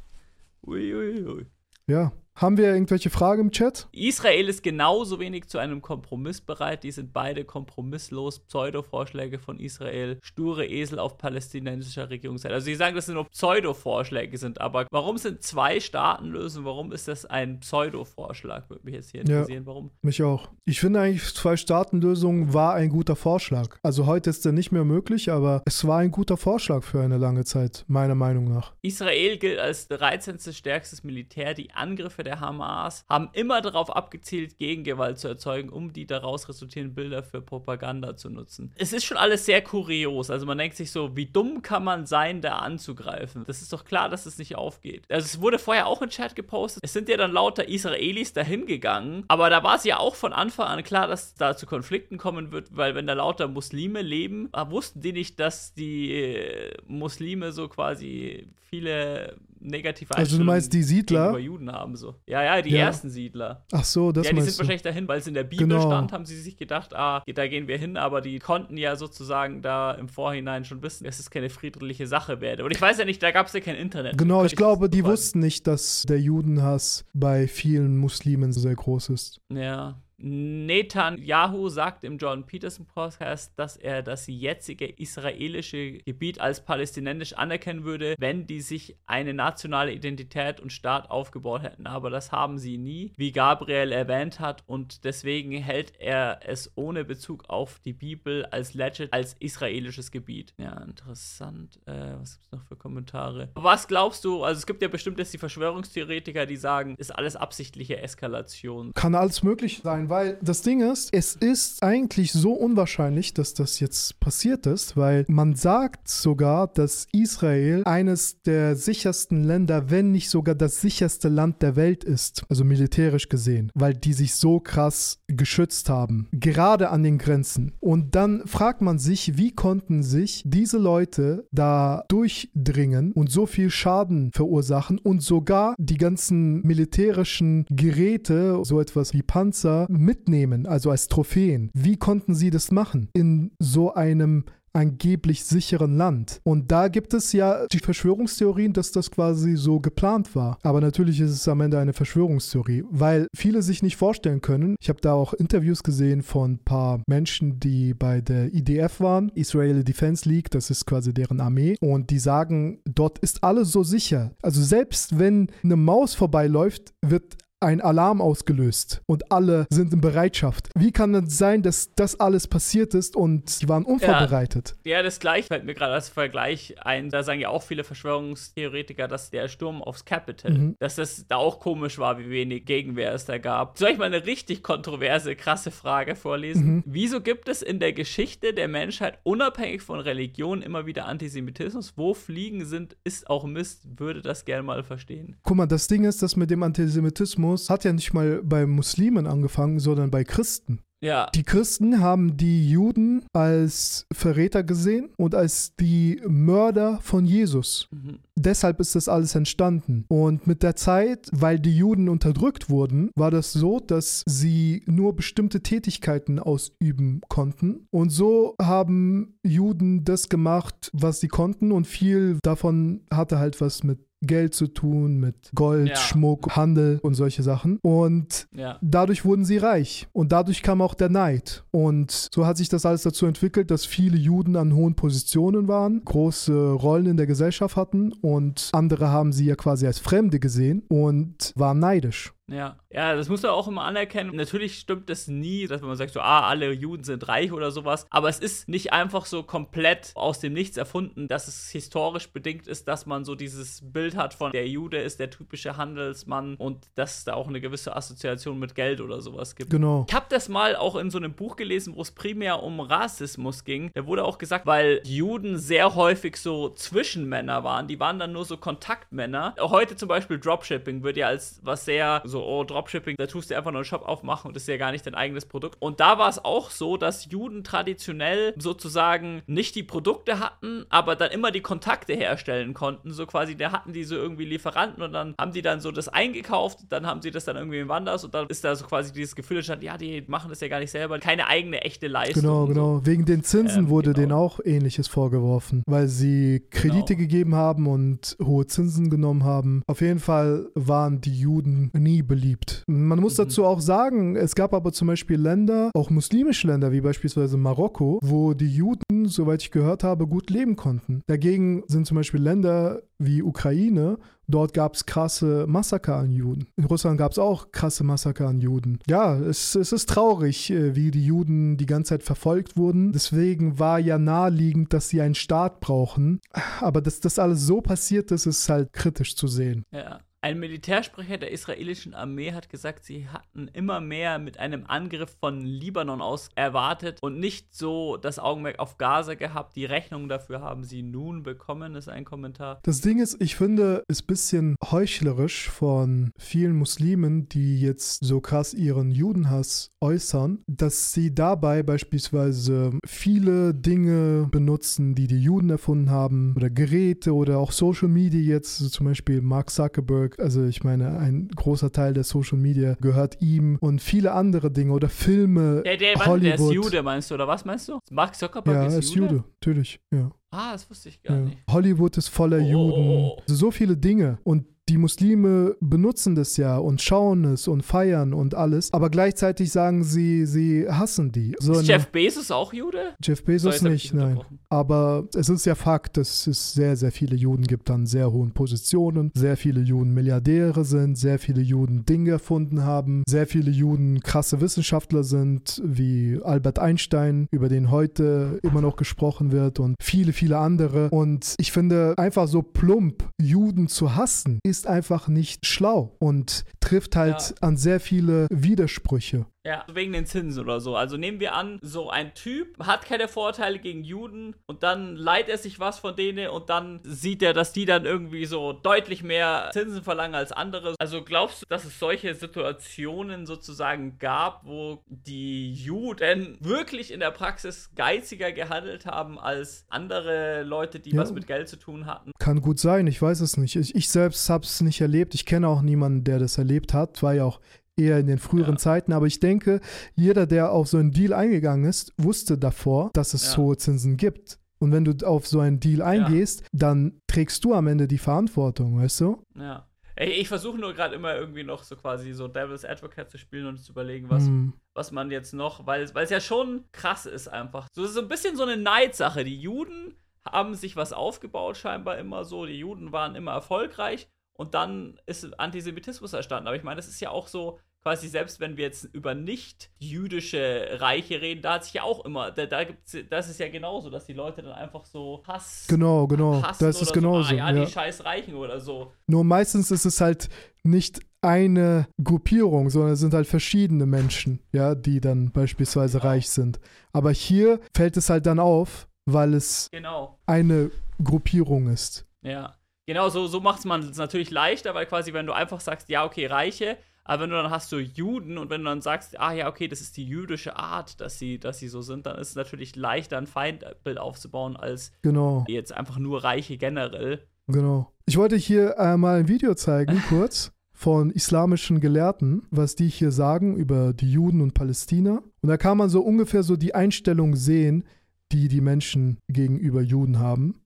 ui, ui, ui. Ja. Haben wir irgendwelche Fragen im Chat? Israel ist genauso wenig zu einem Kompromiss bereit. Die sind beide kompromisslos. Pseudo-Vorschläge von Israel. Sture Esel auf palästinensischer Regierungsseite. Also sie sagen, dass es nur Pseudo-Vorschläge sind. Aber warum sind zwei Staatenlösungen? Warum ist das ein Pseudo-Vorschlag? Würde mich jetzt hier Ja. interessieren. Warum? Mich auch. Ich finde eigentlich, Zwei-Staaten-Lösung war ein guter Vorschlag. Also heute ist er nicht mehr möglich, aber es war ein guter Vorschlag für eine lange Zeit, meiner Meinung nach. Israel gilt als 13. stärkstes Militär. Die Angriffe der Hamas haben immer darauf abgezielt, Gegengewalt zu erzeugen, um die daraus resultierenden Bilder für Propaganda zu nutzen. Es ist schon alles sehr kurios. Also man denkt sich so, wie dumm kann man sein, da anzugreifen? Das ist doch klar, dass es nicht aufgeht. Also es wurde vorher auch im Chat gepostet. Es sind ja dann lauter Israelis dahin gegangen, aber da war es ja auch von Anfang an klar, dass da zu Konflikten kommen wird, weil wenn da lauter Muslime leben, ah, wussten die nicht, dass die äh, Muslime so quasi viele negative Also du meinst die Siedler? Juden haben so. Ja, ja, die Ja. ersten Siedler. Ach so, das ja, die sind du. wahrscheinlich dahin, weil es in der Bibel Genau. stand, haben sie sich gedacht, ah, da gehen wir hin, aber die konnten ja sozusagen da im Vorhinein schon wissen, dass es keine friedliche Sache werde. Und ich weiß ja nicht, da gab es ja kein Internet. Genau, Könnte ich glaube, die wussten nicht, dass der Judenhass bei vielen Muslimen sehr groß ist. Ja. Netanyahu sagt im John Peterson Podcast, dass er das jetzige israelische Gebiet als palästinensisch anerkennen würde, wenn die sich eine nationale Identität und Staat aufgebaut hätten. Aber das haben sie nie, wie Gabriel erwähnt hat. Und deswegen hält er es ohne Bezug auf die Bibel als legit als israelisches Gebiet. Ja, interessant. Äh, was gibt es noch für Kommentare? Was glaubst du? Also es gibt ja bestimmt jetzt die Verschwörungstheoretiker, die sagen, ist alles absichtliche Eskalation. Kann alles möglich sein, weil das Ding ist, es ist eigentlich so unwahrscheinlich, dass das jetzt passiert ist, weil man sagt sogar, dass Israel eines der sichersten Länder, wenn nicht sogar das sicherste Land der Welt ist, also militärisch gesehen, weil die sich so krass geschützt haben, gerade an den Grenzen. Und dann fragt man sich, wie konnten sich diese Leute da durchdringen und so viel Schaden verursachen und sogar die ganzen militärischen Geräte, so etwas wie Panzer, mitnehmen, also als Trophäen. Wie konnten sie das machen in so einem angeblich sicheren Land. Und da gibt es ja die Verschwörungstheorien, dass das quasi so geplant war. Aber natürlich ist es am Ende eine Verschwörungstheorie, weil viele sich nicht vorstellen können. Ich habe da auch Interviews gesehen von ein paar Menschen, die bei der IDF waren, Israeli Defense League, das ist quasi deren Armee. Und die sagen, dort ist alles so sicher. Also selbst wenn eine Maus vorbeiläuft, wird ein Alarm ausgelöst und alle sind in Bereitschaft. Wie kann es sein, dass das alles passiert ist und sie waren unvorbereitet? Ja, ja das gleiche fällt mir gerade als Vergleich ein. Da sagen ja auch viele Verschwörungstheoretiker, dass der Sturm aufs Capitol, mhm. dass das da auch komisch war, wie wenig Gegenwehr es da gab. Soll ich mal eine richtig kontroverse, krasse Frage vorlesen? Mhm. Wieso gibt es in der Geschichte der Menschheit unabhängig von Religion immer wieder Antisemitismus? Wo Fliegen sind, ist auch Mist, würde das gerne mal verstehen. Guck mal, das Ding ist, dass mit dem Antisemitismus Rassismus hat ja nicht mal bei Muslimen angefangen, sondern bei Christen. Ja. Die Christen haben die Juden als Verräter gesehen und als die Mörder von Jesus. Mhm. Deshalb ist das alles entstanden. Und mit der Zeit, weil die Juden unterdrückt wurden, war das so, dass sie nur bestimmte Tätigkeiten ausüben konnten. Und so haben Juden das gemacht, was sie konnten. Und viel davon hatte halt was mit Geld zu tun, mit Gold, ja. Schmuck, Handel und solche Sachen. Und ja. dadurch wurden sie reich. Und dadurch kam auch der Neid. Und so hat sich das alles dazu entwickelt, dass viele Juden an hohen Positionen waren, große Rollen in der Gesellschaft hatten und andere haben sie ja quasi als Fremde gesehen und waren neidisch. Ja. ja, das muss man auch immer anerkennen. Natürlich stimmt das nie, dass man sagt, so, ah, alle Juden sind reich oder sowas. Aber es ist nicht einfach so komplett aus dem Nichts erfunden, dass es historisch bedingt ist, dass man so dieses Bild hat von der Jude ist der typische Handelsmann und dass es da auch eine gewisse Assoziation mit Geld oder sowas gibt. Genau. Ich habe das mal auch in so einem Buch gelesen, wo es primär um Rassismus ging. Da wurde auch gesagt, weil Juden sehr häufig so Zwischenmänner waren. Die waren dann nur so Kontaktmänner. Heute zum Beispiel Dropshipping wird ja als was sehr so oh, Dropshipping, da tust du einfach nur einen Shop aufmachen und das ist ja gar nicht dein eigenes Produkt. Und da war es auch so, dass Juden traditionell sozusagen nicht die Produkte hatten, aber dann immer die Kontakte herstellen konnten. So quasi, da hatten die so irgendwie Lieferanten und dann haben die dann so das eingekauft, dann haben sie das dann irgendwie im Wanders und dann ist da so quasi dieses Gefühl entstanden, ja, die machen das ja gar nicht selber, keine eigene echte Leistung. Genau, genau. So. Wegen den Zinsen ähm, wurde genau. denen auch ähnliches vorgeworfen, weil sie Kredite genau. gegeben haben und hohe Zinsen genommen haben. Auf jeden Fall waren die Juden nie beliebt. Man muss mhm. dazu auch sagen, es gab aber zum Beispiel Länder, auch muslimische Länder wie beispielsweise Marokko, wo die Juden, soweit ich gehört habe, gut leben konnten. Dagegen sind zum Beispiel Länder wie Ukraine, Dort gab es krasse Massaker an Juden. In Russland gab es auch krasse Massaker an Juden. Ja, es, es ist traurig, äh, wie die Juden die ganze Zeit verfolgt wurden. Deswegen war ja naheliegend, dass sie einen Staat brauchen. Aber dass das alles so passiert ist, ist halt kritisch zu sehen. Ja. Ein Militärsprecher der israelischen Armee hat gesagt, sie hatten immer mehr mit einem Angriff von Libanon aus erwartet und nicht so das Augenmerk auf Gaza gehabt. Die Rechnung dafür haben sie nun bekommen, ist ein Kommentar. Das Ding ist, ich finde es ein bisschen heuchlerisch von vielen Muslimen, die jetzt so krass ihren Judenhass äußern, dass sie dabei beispielsweise viele Dinge benutzen, die die Juden erfunden haben oder Geräte oder auch Social Media jetzt, so zum Beispiel Mark Zuckerberg Zuckerberg, also ich meine, ein großer Teil der Social Media gehört ihm und viele andere Dinge oder Filme. Der, der, Hollywood. der ist Jude, meinst du, oder was meinst du? Mark Zuckerberg ja, ist, ist Jude? Jude, natürlich, ja. Ah, das wusste ich gar ja. nicht. Hollywood ist voller oh. Juden. Also so viele Dinge. Und die Muslime benutzen das ja und schauen es und feiern und alles, aber gleichzeitig sagen sie, sie hassen die. So ist Jeff Bezos auch Jude? Jeff Bezos so, nicht, nein. Aber es ist ja Fakt, dass es sehr, sehr viele Juden gibt an sehr hohen Positionen, sehr viele Juden Milliardäre sind, sehr viele Juden Dinge erfunden haben, sehr viele Juden krasse Wissenschaftler sind, wie Albert Einstein, über den heute immer noch gesprochen wird und viele, viele andere. Und ich finde, einfach so plump Juden zu hassen, ist einfach nicht schlau und trifft halt ja. an sehr viele Widersprüche. Ja, wegen den Zinsen oder so. Also nehmen wir an, so ein Typ hat keine Vorteile gegen Juden und dann leiht er sich was von denen und dann sieht er, dass die dann irgendwie so deutlich mehr Zinsen verlangen als andere. Also glaubst du, dass es solche Situationen sozusagen gab, wo die Juden wirklich in der Praxis geiziger gehandelt haben als andere Leute, die Ja. was mit Geld zu tun hatten? Kann gut sein, ich weiß es nicht. Ich, ich selbst habe es nicht erlebt. Ich kenne auch niemanden, der das erlebt hat. War ja auch eher in den früheren Ja. Zeiten. Aber ich denke, jeder, der auf so einen Deal eingegangen ist, wusste davor, dass es Ja. hohe Zinsen gibt. Und wenn du auf so einen Deal eingehst, dann trägst du am Ende die Verantwortung, weißt du? Ja. Ey, ich versuche nur gerade immer irgendwie noch so quasi so Devil's Advocate zu spielen und zu überlegen, was, Hm. was man jetzt noch, weil weil es ja schon krass ist einfach. So so ein bisschen so eine Neidsache. Die Juden haben sich was aufgebaut scheinbar immer so. Die Juden waren immer erfolgreich und dann ist Antisemitismus erstanden. Aber ich meine, das ist ja auch so quasi selbst wenn wir jetzt über nicht jüdische Reiche reden, da hat sich ja auch immer, da, da gibt's, das ist ja genauso, dass die Leute dann einfach so Hass Genau, genau. Das ist oder genauso. So, ah, ja, ja. die scheiß Reichen oder so. Nur meistens ist es halt nicht eine Gruppierung, sondern es sind halt verschiedene Menschen, ja, die dann beispielsweise Genau. reich sind. Aber hier fällt es halt dann auf, weil es Genau. eine Gruppierung ist. Ja, genau, so, so macht man es natürlich leichter, weil quasi, wenn du einfach sagst, ja, okay, Reiche, aber wenn du dann hast du Juden und wenn du dann sagst, ah ja, okay, das ist die jüdische Art, dass sie, dass sie so sind, dann ist es natürlich leichter, ein Feindbild aufzubauen, als Genau, jetzt einfach nur Reiche generell. genau. Ich wollte hier äh, mal ein Video zeigen, kurz, von islamischen Gelehrten, was die hier sagen über die Juden und Palästina. Und da kann man so ungefähr so die Einstellung sehen, die die Menschen gegenüber Juden haben.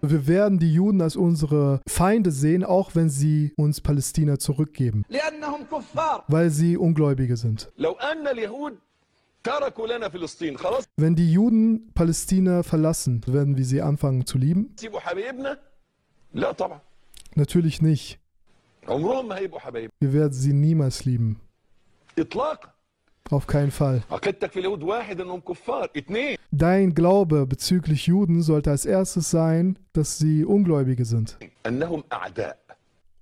Wir werden die Juden als unsere Feinde sehen, auch wenn sie uns Palästina zurückgeben, weil sie Ungläubige sind. Wenn die Juden Palästina verlassen, werden wir sie anfangen zu lieben? Natürlich nicht. Wir werden sie niemals lieben. Auf keinen Fall. Dein Glaube bezüglich Juden sollte als erstes sein, dass sie Ungläubige sind.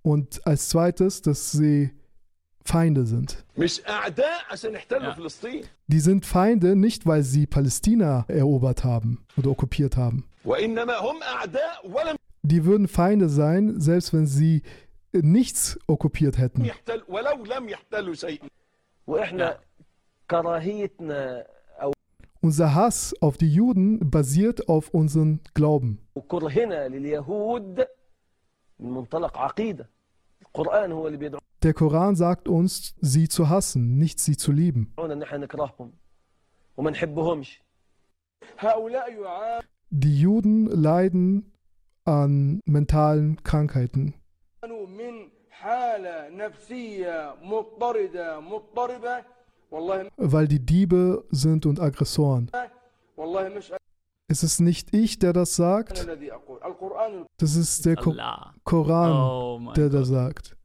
Und als zweites, dass sie Feinde sind. Die sind Feinde nicht, weil sie Palästina erobert haben oder okkupiert haben. Die würden Feinde sein, selbst wenn sie nichts okkupiert hätten. Unser Hass auf die Juden basiert auf unserem Glauben. Der Koran sagt uns, sie zu hassen, nicht sie zu lieben. Die Juden leiden an mentalen Krankheiten weil die Diebe sind und Aggressoren. Es ist nicht ich, der das sagt. Das ist der Ko Koran, oh der das sagt.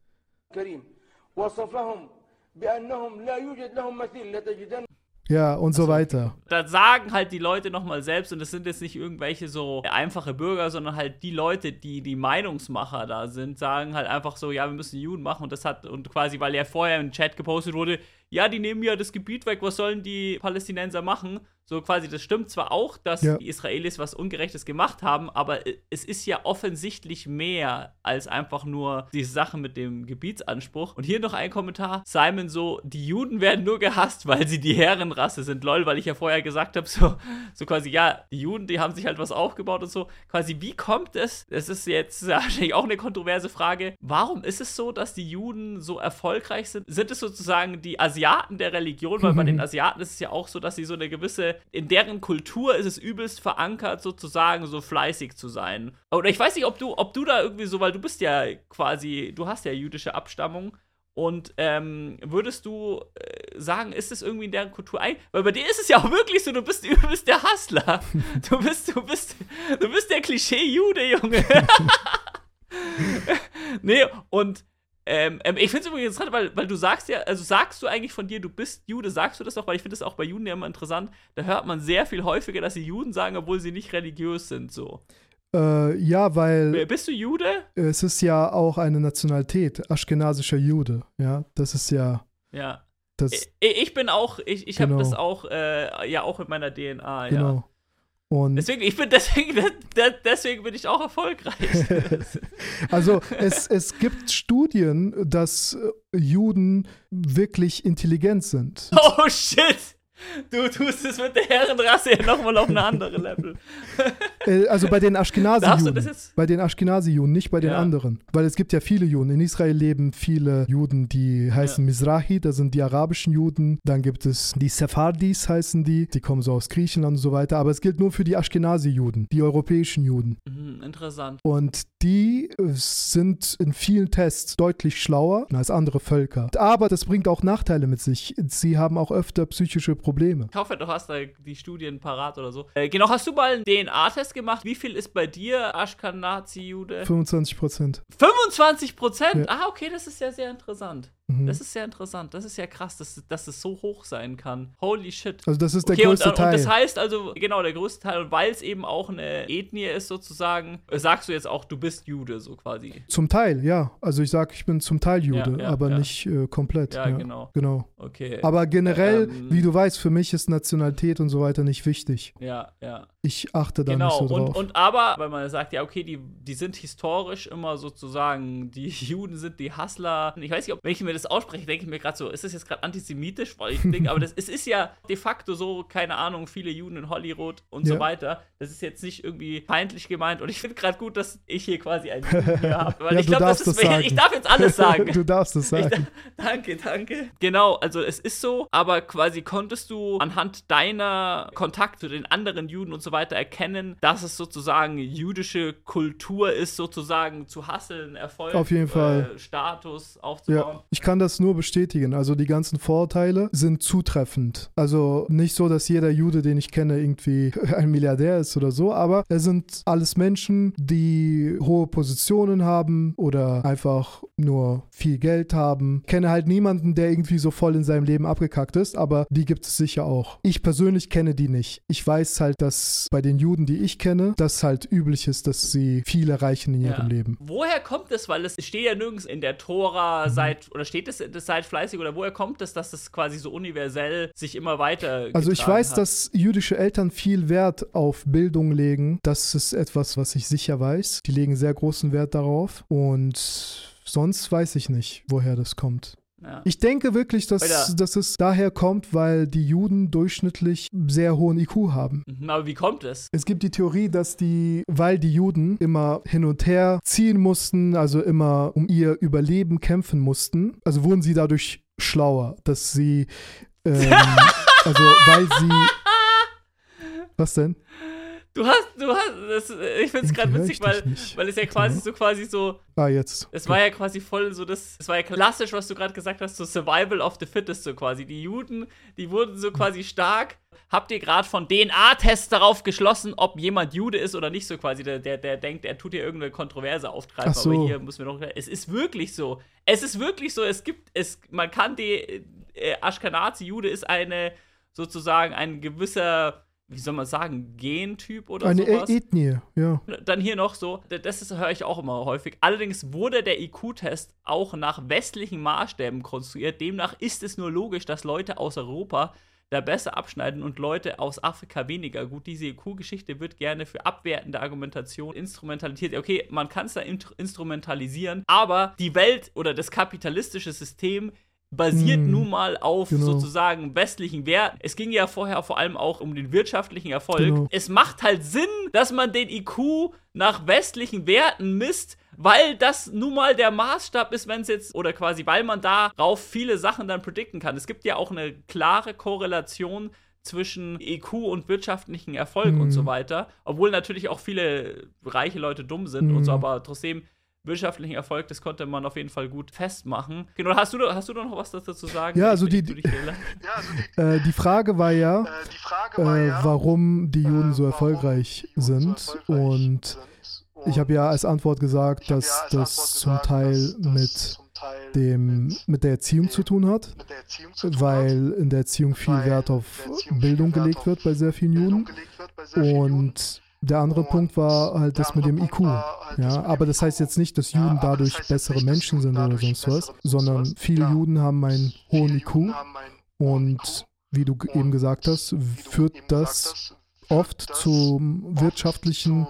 Ja, und so weiter. Da sagen halt die Leute nochmal selbst, und das sind jetzt nicht irgendwelche so einfache Bürger, sondern halt die Leute, die die Meinungsmacher da sind, sagen halt einfach so, ja, wir müssen Juden machen und das hat, und quasi, weil er vorher im Chat gepostet wurde, ja, die nehmen ja das Gebiet weg, was sollen die Palästinenser machen? So quasi, das stimmt zwar auch, dass Ja. die Israelis was Ungerechtes gemacht haben, aber es ist ja offensichtlich mehr als einfach nur die Sache mit dem Gebietsanspruch. Und hier noch ein Kommentar. Simon so, die Juden werden nur gehasst, weil sie die Herrenrasse sind. Lol, weil ich ja vorher gesagt habe, so, so quasi, ja, die Juden, die haben sich halt was aufgebaut und so. Quasi, wie kommt es? Es ist jetzt wahrscheinlich auch eine kontroverse Frage. Warum ist es so, dass die Juden so erfolgreich sind? Sind es sozusagen die Asiaten der Religion? Weil bei den Asiaten ist es ja auch so, dass sie so eine gewisse, in deren Kultur ist es übelst verankert, sozusagen so fleißig zu sein. Oder ich weiß nicht, ob du, ob du da irgendwie so, weil du bist ja quasi, du hast ja jüdische Abstammung. Und ähm, würdest du äh, sagen, ist es irgendwie in deren Kultur ein? Weil bei dir ist es ja auch wirklich so, du bist, bist der Hustler. Du bist, du bist, du bist der Klischee-Jude, Junge. nee, und ähm, ähm, ich finde es übrigens interessant, weil, weil du sagst ja, also sagst du eigentlich von dir, du bist Jude, sagst du das auch, weil ich finde es auch bei Juden ja immer interessant, da hört man sehr viel häufiger, dass sie Juden sagen, obwohl sie nicht religiös sind, so. Äh, ja, weil Bist du Jude? es ist ja auch eine Nationalität, aschkenasischer Jude. Ja, das ist ja Ja. das. Ich, ich bin auch, ich, ich habe Genau. das auch, äh, ja, auch in meiner DNA, ja. Und Deswegen, ich bin deswegen, de- deswegen bin ich auch erfolgreich. also es, es gibt Studien, dass äh, Juden wirklich intelligent sind. oh shit! Du tust es mit der Herrenrasse ja nochmal auf eine andere Level. Äh, Also bei den Ashkenazi-Juden. Bei den Ashkenazi-Juden, nicht bei den Ja. anderen. Weil es gibt ja viele Juden. In Israel leben viele Juden, die heißen Mizrahi, das sind die arabischen Juden. Dann gibt es die Sephardis, heißen die. Die kommen so aus Griechenland und so weiter. Aber es gilt nur für die Ashkenazi-Juden, die europäischen Juden. Mhm, interessant. Und die äh, sind in vielen Tests deutlich schlauer als andere Völker. Aber das bringt auch Nachteile mit sich. Sie haben auch öfter psychische Probleme. Ich hoffe, du hast da die Studien parat oder so. Äh, genau, hast du mal einen DNA-Test gemacht? Wie viel ist bei dir Ashkenazi-Jude? 25 Prozent. 25 Prozent? Ja. Ah, okay, das ist ja sehr interessant. Mhm. Das ist sehr interessant. Das ist ja krass, dass, dass es so hoch sein kann. Holy shit. Also das ist der Okay, und, größte und Teil. das heißt also, genau, der größte Teil, und weil es eben auch eine Ethnie ist, sozusagen, äh, sagst du jetzt auch, du bist Jude, so quasi. Zum Teil, ja. Also ich sage, ich bin zum Teil Jude, Ja, ja, aber ja. nicht äh, komplett. Ja, genau. Genau. Okay. Aber generell, Ähm, wie du weißt, für mich ist Nationalität und so weiter nicht wichtig. Ja, ja. Ich achte da Genau, nicht so drauf. und, und aber, weil man sagt, ja, okay, die, die sind historisch immer sozusagen, die Juden sind die Hustler. Ich weiß nicht, ob, wenn ich mir das ausspreche, denke ich mir gerade so, ist das jetzt gerade antisemitisch? Weil ich denke, aber das, es ist ja de facto so, keine Ahnung, viele Juden in Hollywood und so Ja. weiter. Das ist jetzt nicht irgendwie feindlich gemeint und ich finde gerade gut, dass ich hier quasi einen Juden hier habe. Weil Ja, ich glaube, das ist, das ich darf jetzt alles sagen. du darfst es Ich, sagen. danke, danke. Genau, also es ist so, aber quasi konntest du anhand deiner Kontakte zu den anderen Juden und so weiter erkennen, dass es sozusagen jüdische Kultur ist, sozusagen zu hasseln, Erfolg, Auf jeden Fall. Äh, Status aufzubauen. Ja, ich kann das nur bestätigen. Also die ganzen Vorurteile sind zutreffend. Also nicht so, dass jeder Jude, den ich kenne, irgendwie ein Milliardär ist oder so, aber es sind alles Menschen, die hohe Positionen haben oder einfach nur viel Geld haben. Ich kenne halt niemanden, der irgendwie so voll in seinem Leben abgekackt ist, aber die gibt es sicher auch. Ich persönlich kenne die nicht. Ich weiß halt, dass bei den Juden, die ich kenne, das halt üblich ist, dass sie viel erreichen in ihrem Ja. Leben. Woher kommt es? Weil es steht ja nirgends in der Tora seit, oder steht es das seit fleißig, oder woher kommt es, dass es quasi so universell sich immer weiter Also ich weiß, hat? dass jüdische Eltern viel Wert auf Bildung legen. Das ist etwas, was ich sicher weiß. Die legen sehr großen Wert darauf. Und sonst weiß ich nicht, woher das kommt. Ja. Ich denke wirklich, dass, Alter. dass es daher kommt, weil die Juden durchschnittlich sehr hohen IQ haben. Mhm, Aber wie kommt es? Es gibt die Theorie, dass die, weil die Juden immer hin und her ziehen mussten, also immer um ihr Überleben kämpfen mussten, also wurden sie dadurch schlauer, dass sie, ähm, also weil sie, was denn? Du hast, du hast, das, ich finde es gerade witzig, weil, weil es ja quasi so quasi so, Ah, jetzt. es war ja quasi voll so das, es war ja klassisch, was du gerade gesagt hast, so Survival of the Fittest so quasi. Die Juden, die wurden so quasi stark. Habt ihr gerade von DNA-Tests darauf geschlossen, ob jemand Jude ist oder nicht so quasi? Der, der, der denkt, er tut hier irgendeine Kontroverse auftreiben, so. aber hier müssen wir doch. Es ist wirklich so. Es ist wirklich so. Es gibt, es, man kann die äh, Ashkenazi-Jude ist eine sozusagen ein gewisser, wie soll man sagen, Gentyp oder Eine sowas. e Ethnie, ja. Dann hier noch so, das höre ich auch immer häufig. Allerdings wurde der IQ-Test auch nach westlichen Maßstäben konstruiert. Demnach ist es nur logisch, dass Leute aus Europa da besser abschneiden und Leute aus Afrika weniger. Gut, diese IQ-Geschichte wird gerne für abwertende Argumentation instrumentalisiert. Okay, man kann es da instrumentalisieren, aber die Welt oder das kapitalistische System basiert Hm, nun mal auf genau. sozusagen westlichen Werten. Es ging ja vorher vor allem auch um den wirtschaftlichen Erfolg. Genau. Es macht halt Sinn, dass man den IQ nach westlichen Werten misst, weil das nun mal der Maßstab ist, wenn es jetzt, oder quasi, weil man darauf viele Sachen dann predikten kann. Es gibt ja auch eine klare Korrelation zwischen IQ und wirtschaftlichen Erfolg und Mhm. so weiter. Obwohl natürlich auch viele reiche Leute dumm sind und so, Mhm. aber trotzdem wirtschaftlichen Erfolg, das konnte man auf jeden Fall gut festmachen. Genau, hast du, hast du noch was dazu zu sagen? Ja, also die- nicht durch die Länder. Äh, die Frage war ja, äh, warum die Juden so erfolgreich sind. Und ich habe ja als Antwort gesagt, dass das zum Teil mit dem mit der Erziehung zu tun hat, weil in der Erziehung viel Wert auf Bildung gelegt wird bei sehr vielen Juden. Und Der andere Punkt war halt das mit dem IQ. Ja, aber das heißt jetzt nicht, dass Juden dadurch bessere Menschen sind oder sonst was, sondern viele Juden haben einen hohen IQ und wie du eben gesagt hast, führt das oft zum wirtschaftlichen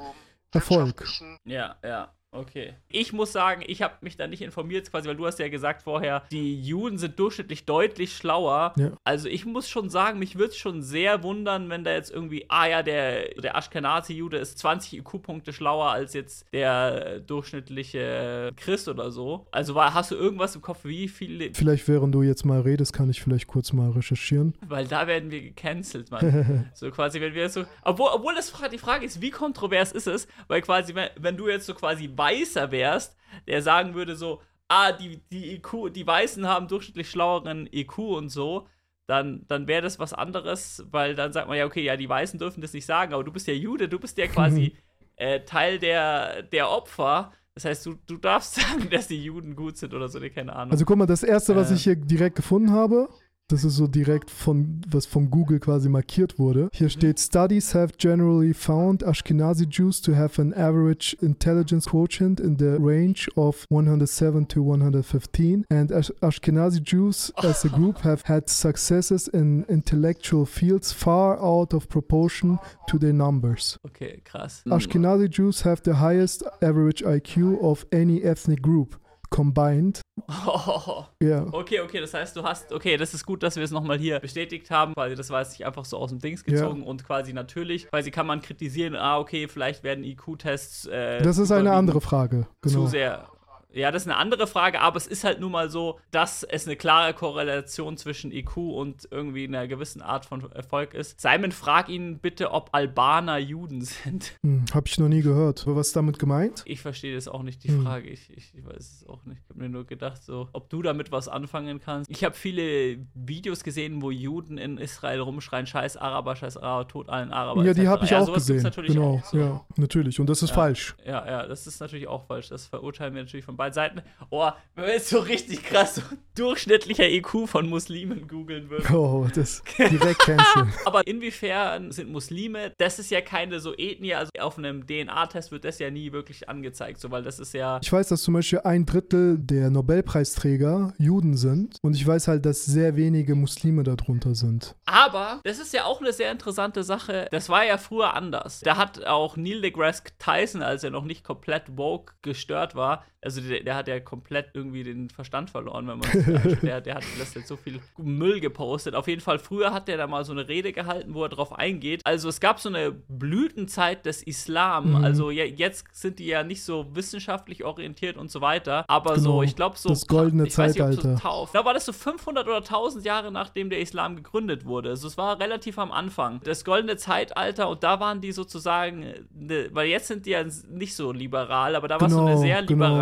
Erfolg. Ja, ja. Okay. Ich muss sagen, ich habe mich da nicht informiert, quasi, weil du hast ja gesagt vorher, die Juden sind durchschnittlich deutlich schlauer. Ja. Also ich muss schon sagen, mich würde es schon sehr wundern, wenn da jetzt irgendwie, ah ja, der, der Ashkenazi-Jude ist 20 IQ-Punkte schlauer als jetzt der durchschnittliche Christ oder so. Also war, hast du irgendwas im Kopf, wie viele... Vielleicht während du jetzt mal redest, kann ich vielleicht kurz mal recherchieren. Weil da werden wir gecancelt, Mann. so quasi, wenn wir so... Obwohl, obwohl das, die Frage ist, wie kontrovers ist es? Weil quasi, wenn, wenn du jetzt so quasi Weißer wärst, der sagen würde so, ah, die, die IQ, die Weißen haben durchschnittlich schlaueren IQ und so, dann, dann wäre das was anderes, weil dann sagt man ja, okay, ja, die Weißen dürfen das nicht sagen, aber du bist ja Jude, du bist ja quasi äh, Teil der, der Opfer. Das heißt, du, du darfst sagen, dass die Juden gut sind oder so, ne, keine Ahnung. Also guck mal, das erste, was Äh. ich hier direkt gefunden habe, das ist so direkt von, was von Google quasi markiert wurde. Hier steht, Studies have generally found Ashkenazi Jews to have an average intelligence quotient in the range of 107 to 115. And Ash Ashkenazi Jews as a group have had successes in intellectual fields far out of proportion to their numbers. Okay, krass. Ashkenazi Jews have the highest average IQ of any ethnic group combined. Oh. Ja. Okay, okay, das heißt, du hast, okay, das ist gut, dass wir es nochmal hier bestätigt haben, weil das war jetzt nicht einfach so aus dem Dings gezogen und quasi natürlich, quasi kann man kritisieren, ah, okay, vielleicht werden IQ-Tests. Äh, Das ist eine andere Frage. Genau. Zu sehr. Ja, das ist eine andere Frage, aber es ist halt nun mal so, dass es eine klare Korrelation zwischen IQ und irgendwie einer gewissen Art von Erfolg ist. Simon, frag ihn bitte, ob Albaner Juden sind. Hm, hab ich noch nie gehört. Aber was ist damit gemeint? Ich verstehe das auch nicht, die Hm. Frage. Ich, ich, ich weiß es auch nicht. Ich habe mir nur gedacht, so, ob du damit was anfangen kannst. Ich habe viele Videos gesehen, wo Juden in Israel rumschreien: Scheiß Araber, Scheiß Araber, tot allen Araber. ja, die habe ich ja, auch gesehen. Natürlich Genau, auch, ja, natürlich. Und das ist Ja. falsch. Ja, ja, das ist natürlich auch falsch. Das verurteilen wir natürlich von beiden Seiten. Oh, wenn wir jetzt so richtig krass so durchschnittlicher IQ von Muslimen googeln würden. Oh, das direkt canceln. Aber inwiefern sind Muslime? Das ist ja keine so Ethnie, also auf einem DNA-Test wird das ja nie wirklich angezeigt, so weil das ist ja. Ich weiß, dass zum Beispiel ein Drittel der Nobelpreisträger Juden sind. Und ich weiß halt, dass sehr wenige Muslime darunter sind. Aber das ist ja auch eine sehr interessante Sache. Das war ja früher anders. Da hat auch Neil deGrasse Tyson, als er noch nicht komplett woke gestört war, also der, der hat ja komplett irgendwie den Verstand verloren, wenn man der, der hat das jetzt so viel Müll gepostet. Auf jeden Fall, früher hat der da mal so eine Rede gehalten, wo er drauf eingeht. Also es gab so eine Blütenzeit des Islam. Mhm. Also je, jetzt sind die ja nicht so wissenschaftlich orientiert und so weiter. Aber Genau, so, ich glaube so. das goldene ich weiß nicht, so Zeitalter. Da war das so 500 oder 1000 Jahre nachdem der Islam gegründet wurde. Also es war relativ am Anfang. Das goldene Zeitalter und da waren die sozusagen, ne, weil jetzt sind die ja nicht so liberal, aber da war es so eine Genau, sehr genau.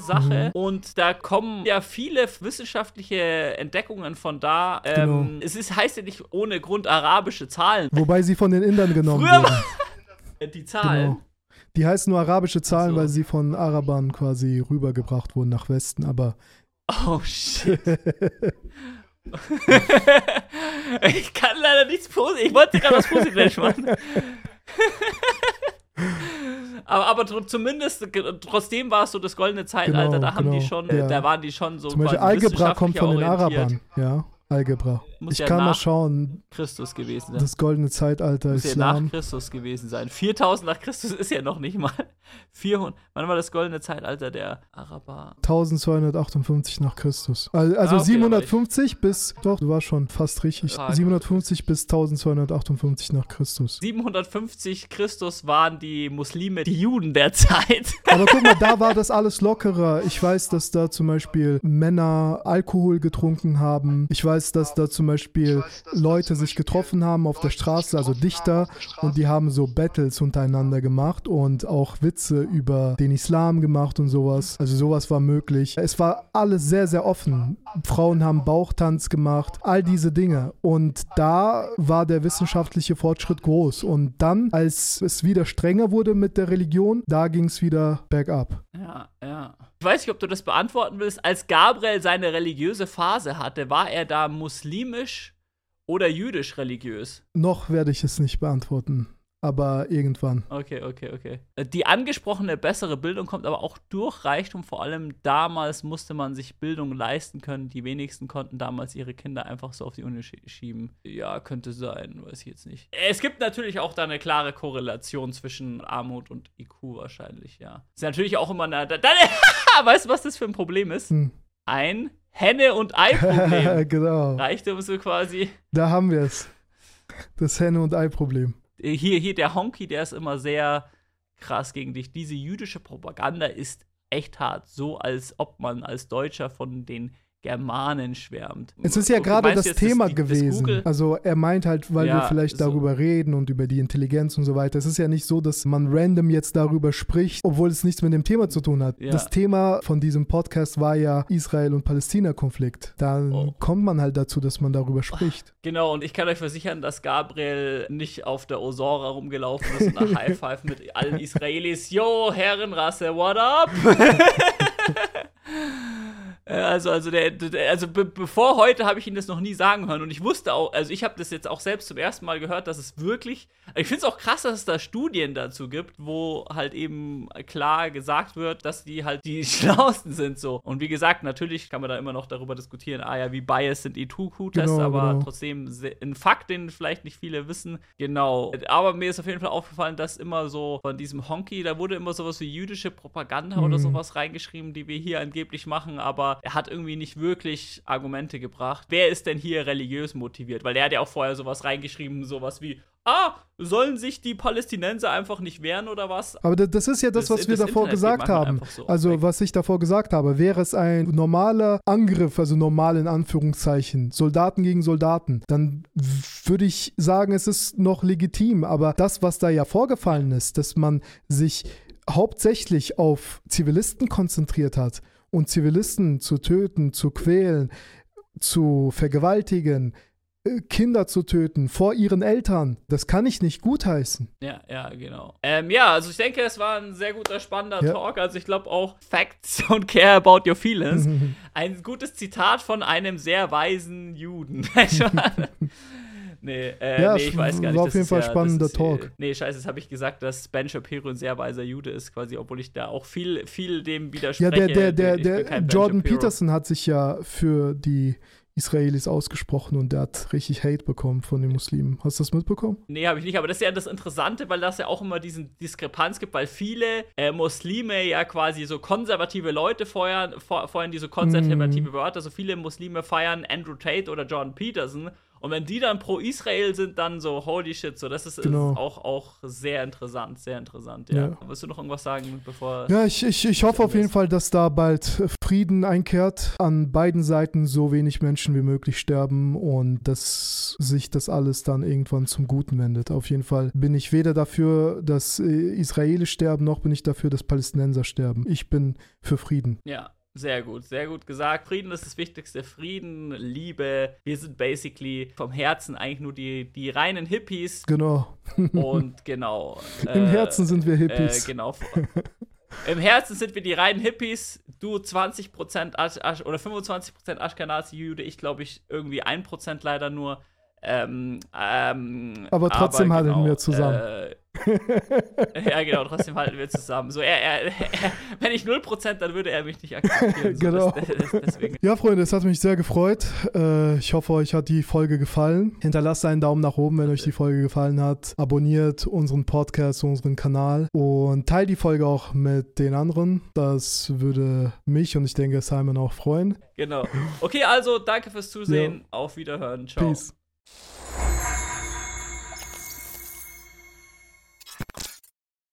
Sache und da kommen ja viele wissenschaftliche Entdeckungen von da. Ähm, Genau. Es ist, heißt ja nicht ohne Grund arabische Zahlen. Wobei sie von den Indern genommen Früher wurden. Die Zahlen. Genau. Die heißen nur arabische Zahlen, so. weil sie von Arabern quasi rübergebracht wurden nach Westen. Aber Oh shit. ich kann leider nichts Positives. Ich wollte gerade was Positives machen. aber aber zumindest, trotzdem war es so das goldene Zeitalter. Genau, da haben die genau, schon, ja. da waren die schon so. zum Beispiel Algebra kommt von den Arabern. Ja, Algebra. Muss ich ja kann mal schauen, Christus gewesen sein. das goldene Zeitalter Muss ja nach. Christus gewesen sein. 4000 nach Christus ist ja noch nicht mal. 400. Wann war das goldene Zeitalter der Araber? 1258 nach Christus. Al- Also Ah, okay, 750 bis, doch, du warst schon fast richtig. Ah, 750 bis 1258 nach Christus. 750 Christus waren die Muslime, die Juden der Zeit. Aber guck mal, da war das alles lockerer. Ich weiß, dass da zum Beispiel Männer Alkohol getrunken haben. Ich weiß, dass da zum Beispiel Leute sich getroffen haben auf der Straße, also Dichter, und die haben so Battles untereinander gemacht und auch Witze über den Islam gemacht und sowas. Also sowas war möglich. Es war alles sehr, sehr offen. Frauen haben Bauchtanz gemacht, all diese Dinge. Und da war der wissenschaftliche Fortschritt groß. Und dann, als es wieder strenger wurde mit der Religion, da ging es wieder bergab. Ja, ja. Ich weiß nicht, ob du das beantworten willst. Als Gabriel seine religiöse Phase hatte, war er da muslimisch oder jüdisch religiös? Noch werde ich es nicht beantworten. Aber irgendwann. Okay, okay, okay. Äh, Die angesprochene bessere Bildung kommt aber auch durch Reichtum. Vor allem damals musste man sich Bildung leisten können. Die wenigsten konnten damals ihre Kinder einfach so auf die Uni schie- schieben. Ja, könnte sein, weiß ich jetzt nicht. Es gibt natürlich auch da eine klare Korrelation zwischen Armut und IQ wahrscheinlich, ja. Ist natürlich auch immer eine. Weißt du, was das für ein Problem ist? Hm. Ein Henne- und Ei-Problem. genau. Reichtum so quasi. Da haben wir es. Das Henne- und Ei-Problem. Hier, hier der Honky, der ist immer sehr krass gegen dich. Diese jüdische Propaganda ist echt hart. So, als ob man als Deutscher von den Germanen schwärmt. Es ist ja gerade das Thema das gewesen. Google- also er meint halt, weil Ja, wir vielleicht so. darüber reden und über die Intelligenz und so weiter. Es ist ja nicht so, dass man random jetzt darüber spricht, obwohl es nichts mit dem Thema zu tun hat. Ja. Das Thema von diesem Podcast war ja Israel- und Palästina-Konflikt. Dann Oh. kommt man halt dazu, dass man darüber spricht. Genau, und ich kann euch versichern, dass Gabriel nicht auf der Osora rumgelaufen ist und nach High Five mit allen Israelis. Yo, Herrenrasse, what up? Äh, Also, also, der, der, also be bevor heute habe ich ihn das noch nie sagen hören und ich wusste auch, also ich habe das jetzt auch selbst zum ersten Mal gehört, dass es wirklich, ich finde es auch krass, dass es da Studien dazu gibt, wo halt eben klar gesagt wird, dass die halt die schlauesten sind so. Und wie gesagt, natürlich kann man da immer noch darüber diskutieren, ah ja, wie biased sind E2Q-Tests, Genau, aber genau. trotzdem ein Fakt, den vielleicht nicht viele wissen. Genau. Aber mir ist auf jeden Fall aufgefallen, dass immer so von diesem Honky, da wurde immer sowas wie jüdische Propaganda oder Mhm. sowas reingeschrieben, die wir hier angeblich machen, aber er hat irgendwie nicht wirklich Argumente gebracht. Wer ist denn hier religiös motiviert? Weil er hat ja auch vorher sowas reingeschrieben, sowas wie, ah, sollen sich die Palästinenser einfach nicht wehren oder was? Aber da- das ist ja das, Das- was wir das davor Internet gesagt haben. so Also, was ich davor gesagt habe, wäre es ein normaler Angriff, also normal in Anführungszeichen, Soldaten gegen Soldaten, dann würde ich sagen, es ist noch legitim. Aber das, was da ja vorgefallen ist, dass man sich hauptsächlich auf Zivilisten konzentriert hat und Zivilisten zu töten, zu quälen, zu vergewaltigen, äh, Kinder zu töten vor ihren Eltern, das kann ich nicht gutheißen. Ja, ja, genau. Ähm, ja, also ich denke, es war ein sehr guter, spannender Ja. Talk. Also ich glaube auch Facts don't care about your feelings. ein gutes Zitat von einem sehr weisen Juden. nee, äh, Ja, nee, ich weiß gar nicht. war auf jeden Fall ja, spannender ist, Talk. Äh, nee, scheiße, das habe ich gesagt, dass Ben Shapiro ein sehr weiser Jude ist, quasi, obwohl ich da auch viel, viel dem widerspreche. Ja, der, der, der, der Jordan. Peterson hat sich ja für die Israelis ausgesprochen und der hat richtig Hate bekommen von den Muslimen. Hast du das mitbekommen? Nee, habe ich nicht, aber das ist ja das Interessante, weil das ja auch immer diesen Diskrepanz gibt, weil viele äh, Muslime ja quasi so konservative Leute feuern, fe- feuern diese konservative Mhm. Wörter. Also viele Muslime feiern Andrew Tate oder Jordan Peterson. Und wenn die dann pro Israel sind, dann so, holy shit, so, das ist, Genau. ist auch, auch sehr interessant, sehr interessant, ja. Ja. Willst du noch irgendwas sagen, bevor. Ja, ich, ich, ich hoffe auf jeden Fall, dass da bald Frieden einkehrt, an beiden Seiten so wenig Menschen wie möglich sterben und dass sich das alles dann irgendwann zum Guten wendet. Auf jeden Fall bin ich weder dafür, dass äh, Israelis sterben, noch bin ich dafür, dass Palästinenser sterben. Ich bin für Frieden. Ja, sehr gut, sehr gut gesagt. Frieden ist das Wichtigste. Frieden, Liebe. Wir sind basically vom Herzen eigentlich nur die, die reinen Hippies. Genau. Und genau. Im äh, Herzen sind wir Hippies. Äh, genau. Im Herzen sind wir die reinen Hippies. Du 20% Asch, Asch, oder 25% Aschkenazi-Jude. Ich glaube, ich irgendwie 1% leider nur. Ähm, ähm, Aber trotzdem halten genau, wir zusammen. Äh, ja, genau, trotzdem halten wir zusammen. So, er, er, er, wenn ich 0%, dann würde er mich nicht akzeptieren. So, Genau. das, das. Ja, Freunde, es hat mich sehr gefreut. Äh, ich hoffe, euch hat die Folge gefallen. Hinterlasst einen Daumen nach oben, wenn euch die Folge gefallen hat. Abonniert unseren Podcast, unseren Kanal und teilt die Folge auch mit den anderen. Das würde mich und ich denke Simon auch freuen. Genau. Okay, also danke fürs Zusehen. Auf Wiederhören. Ciao. Peace.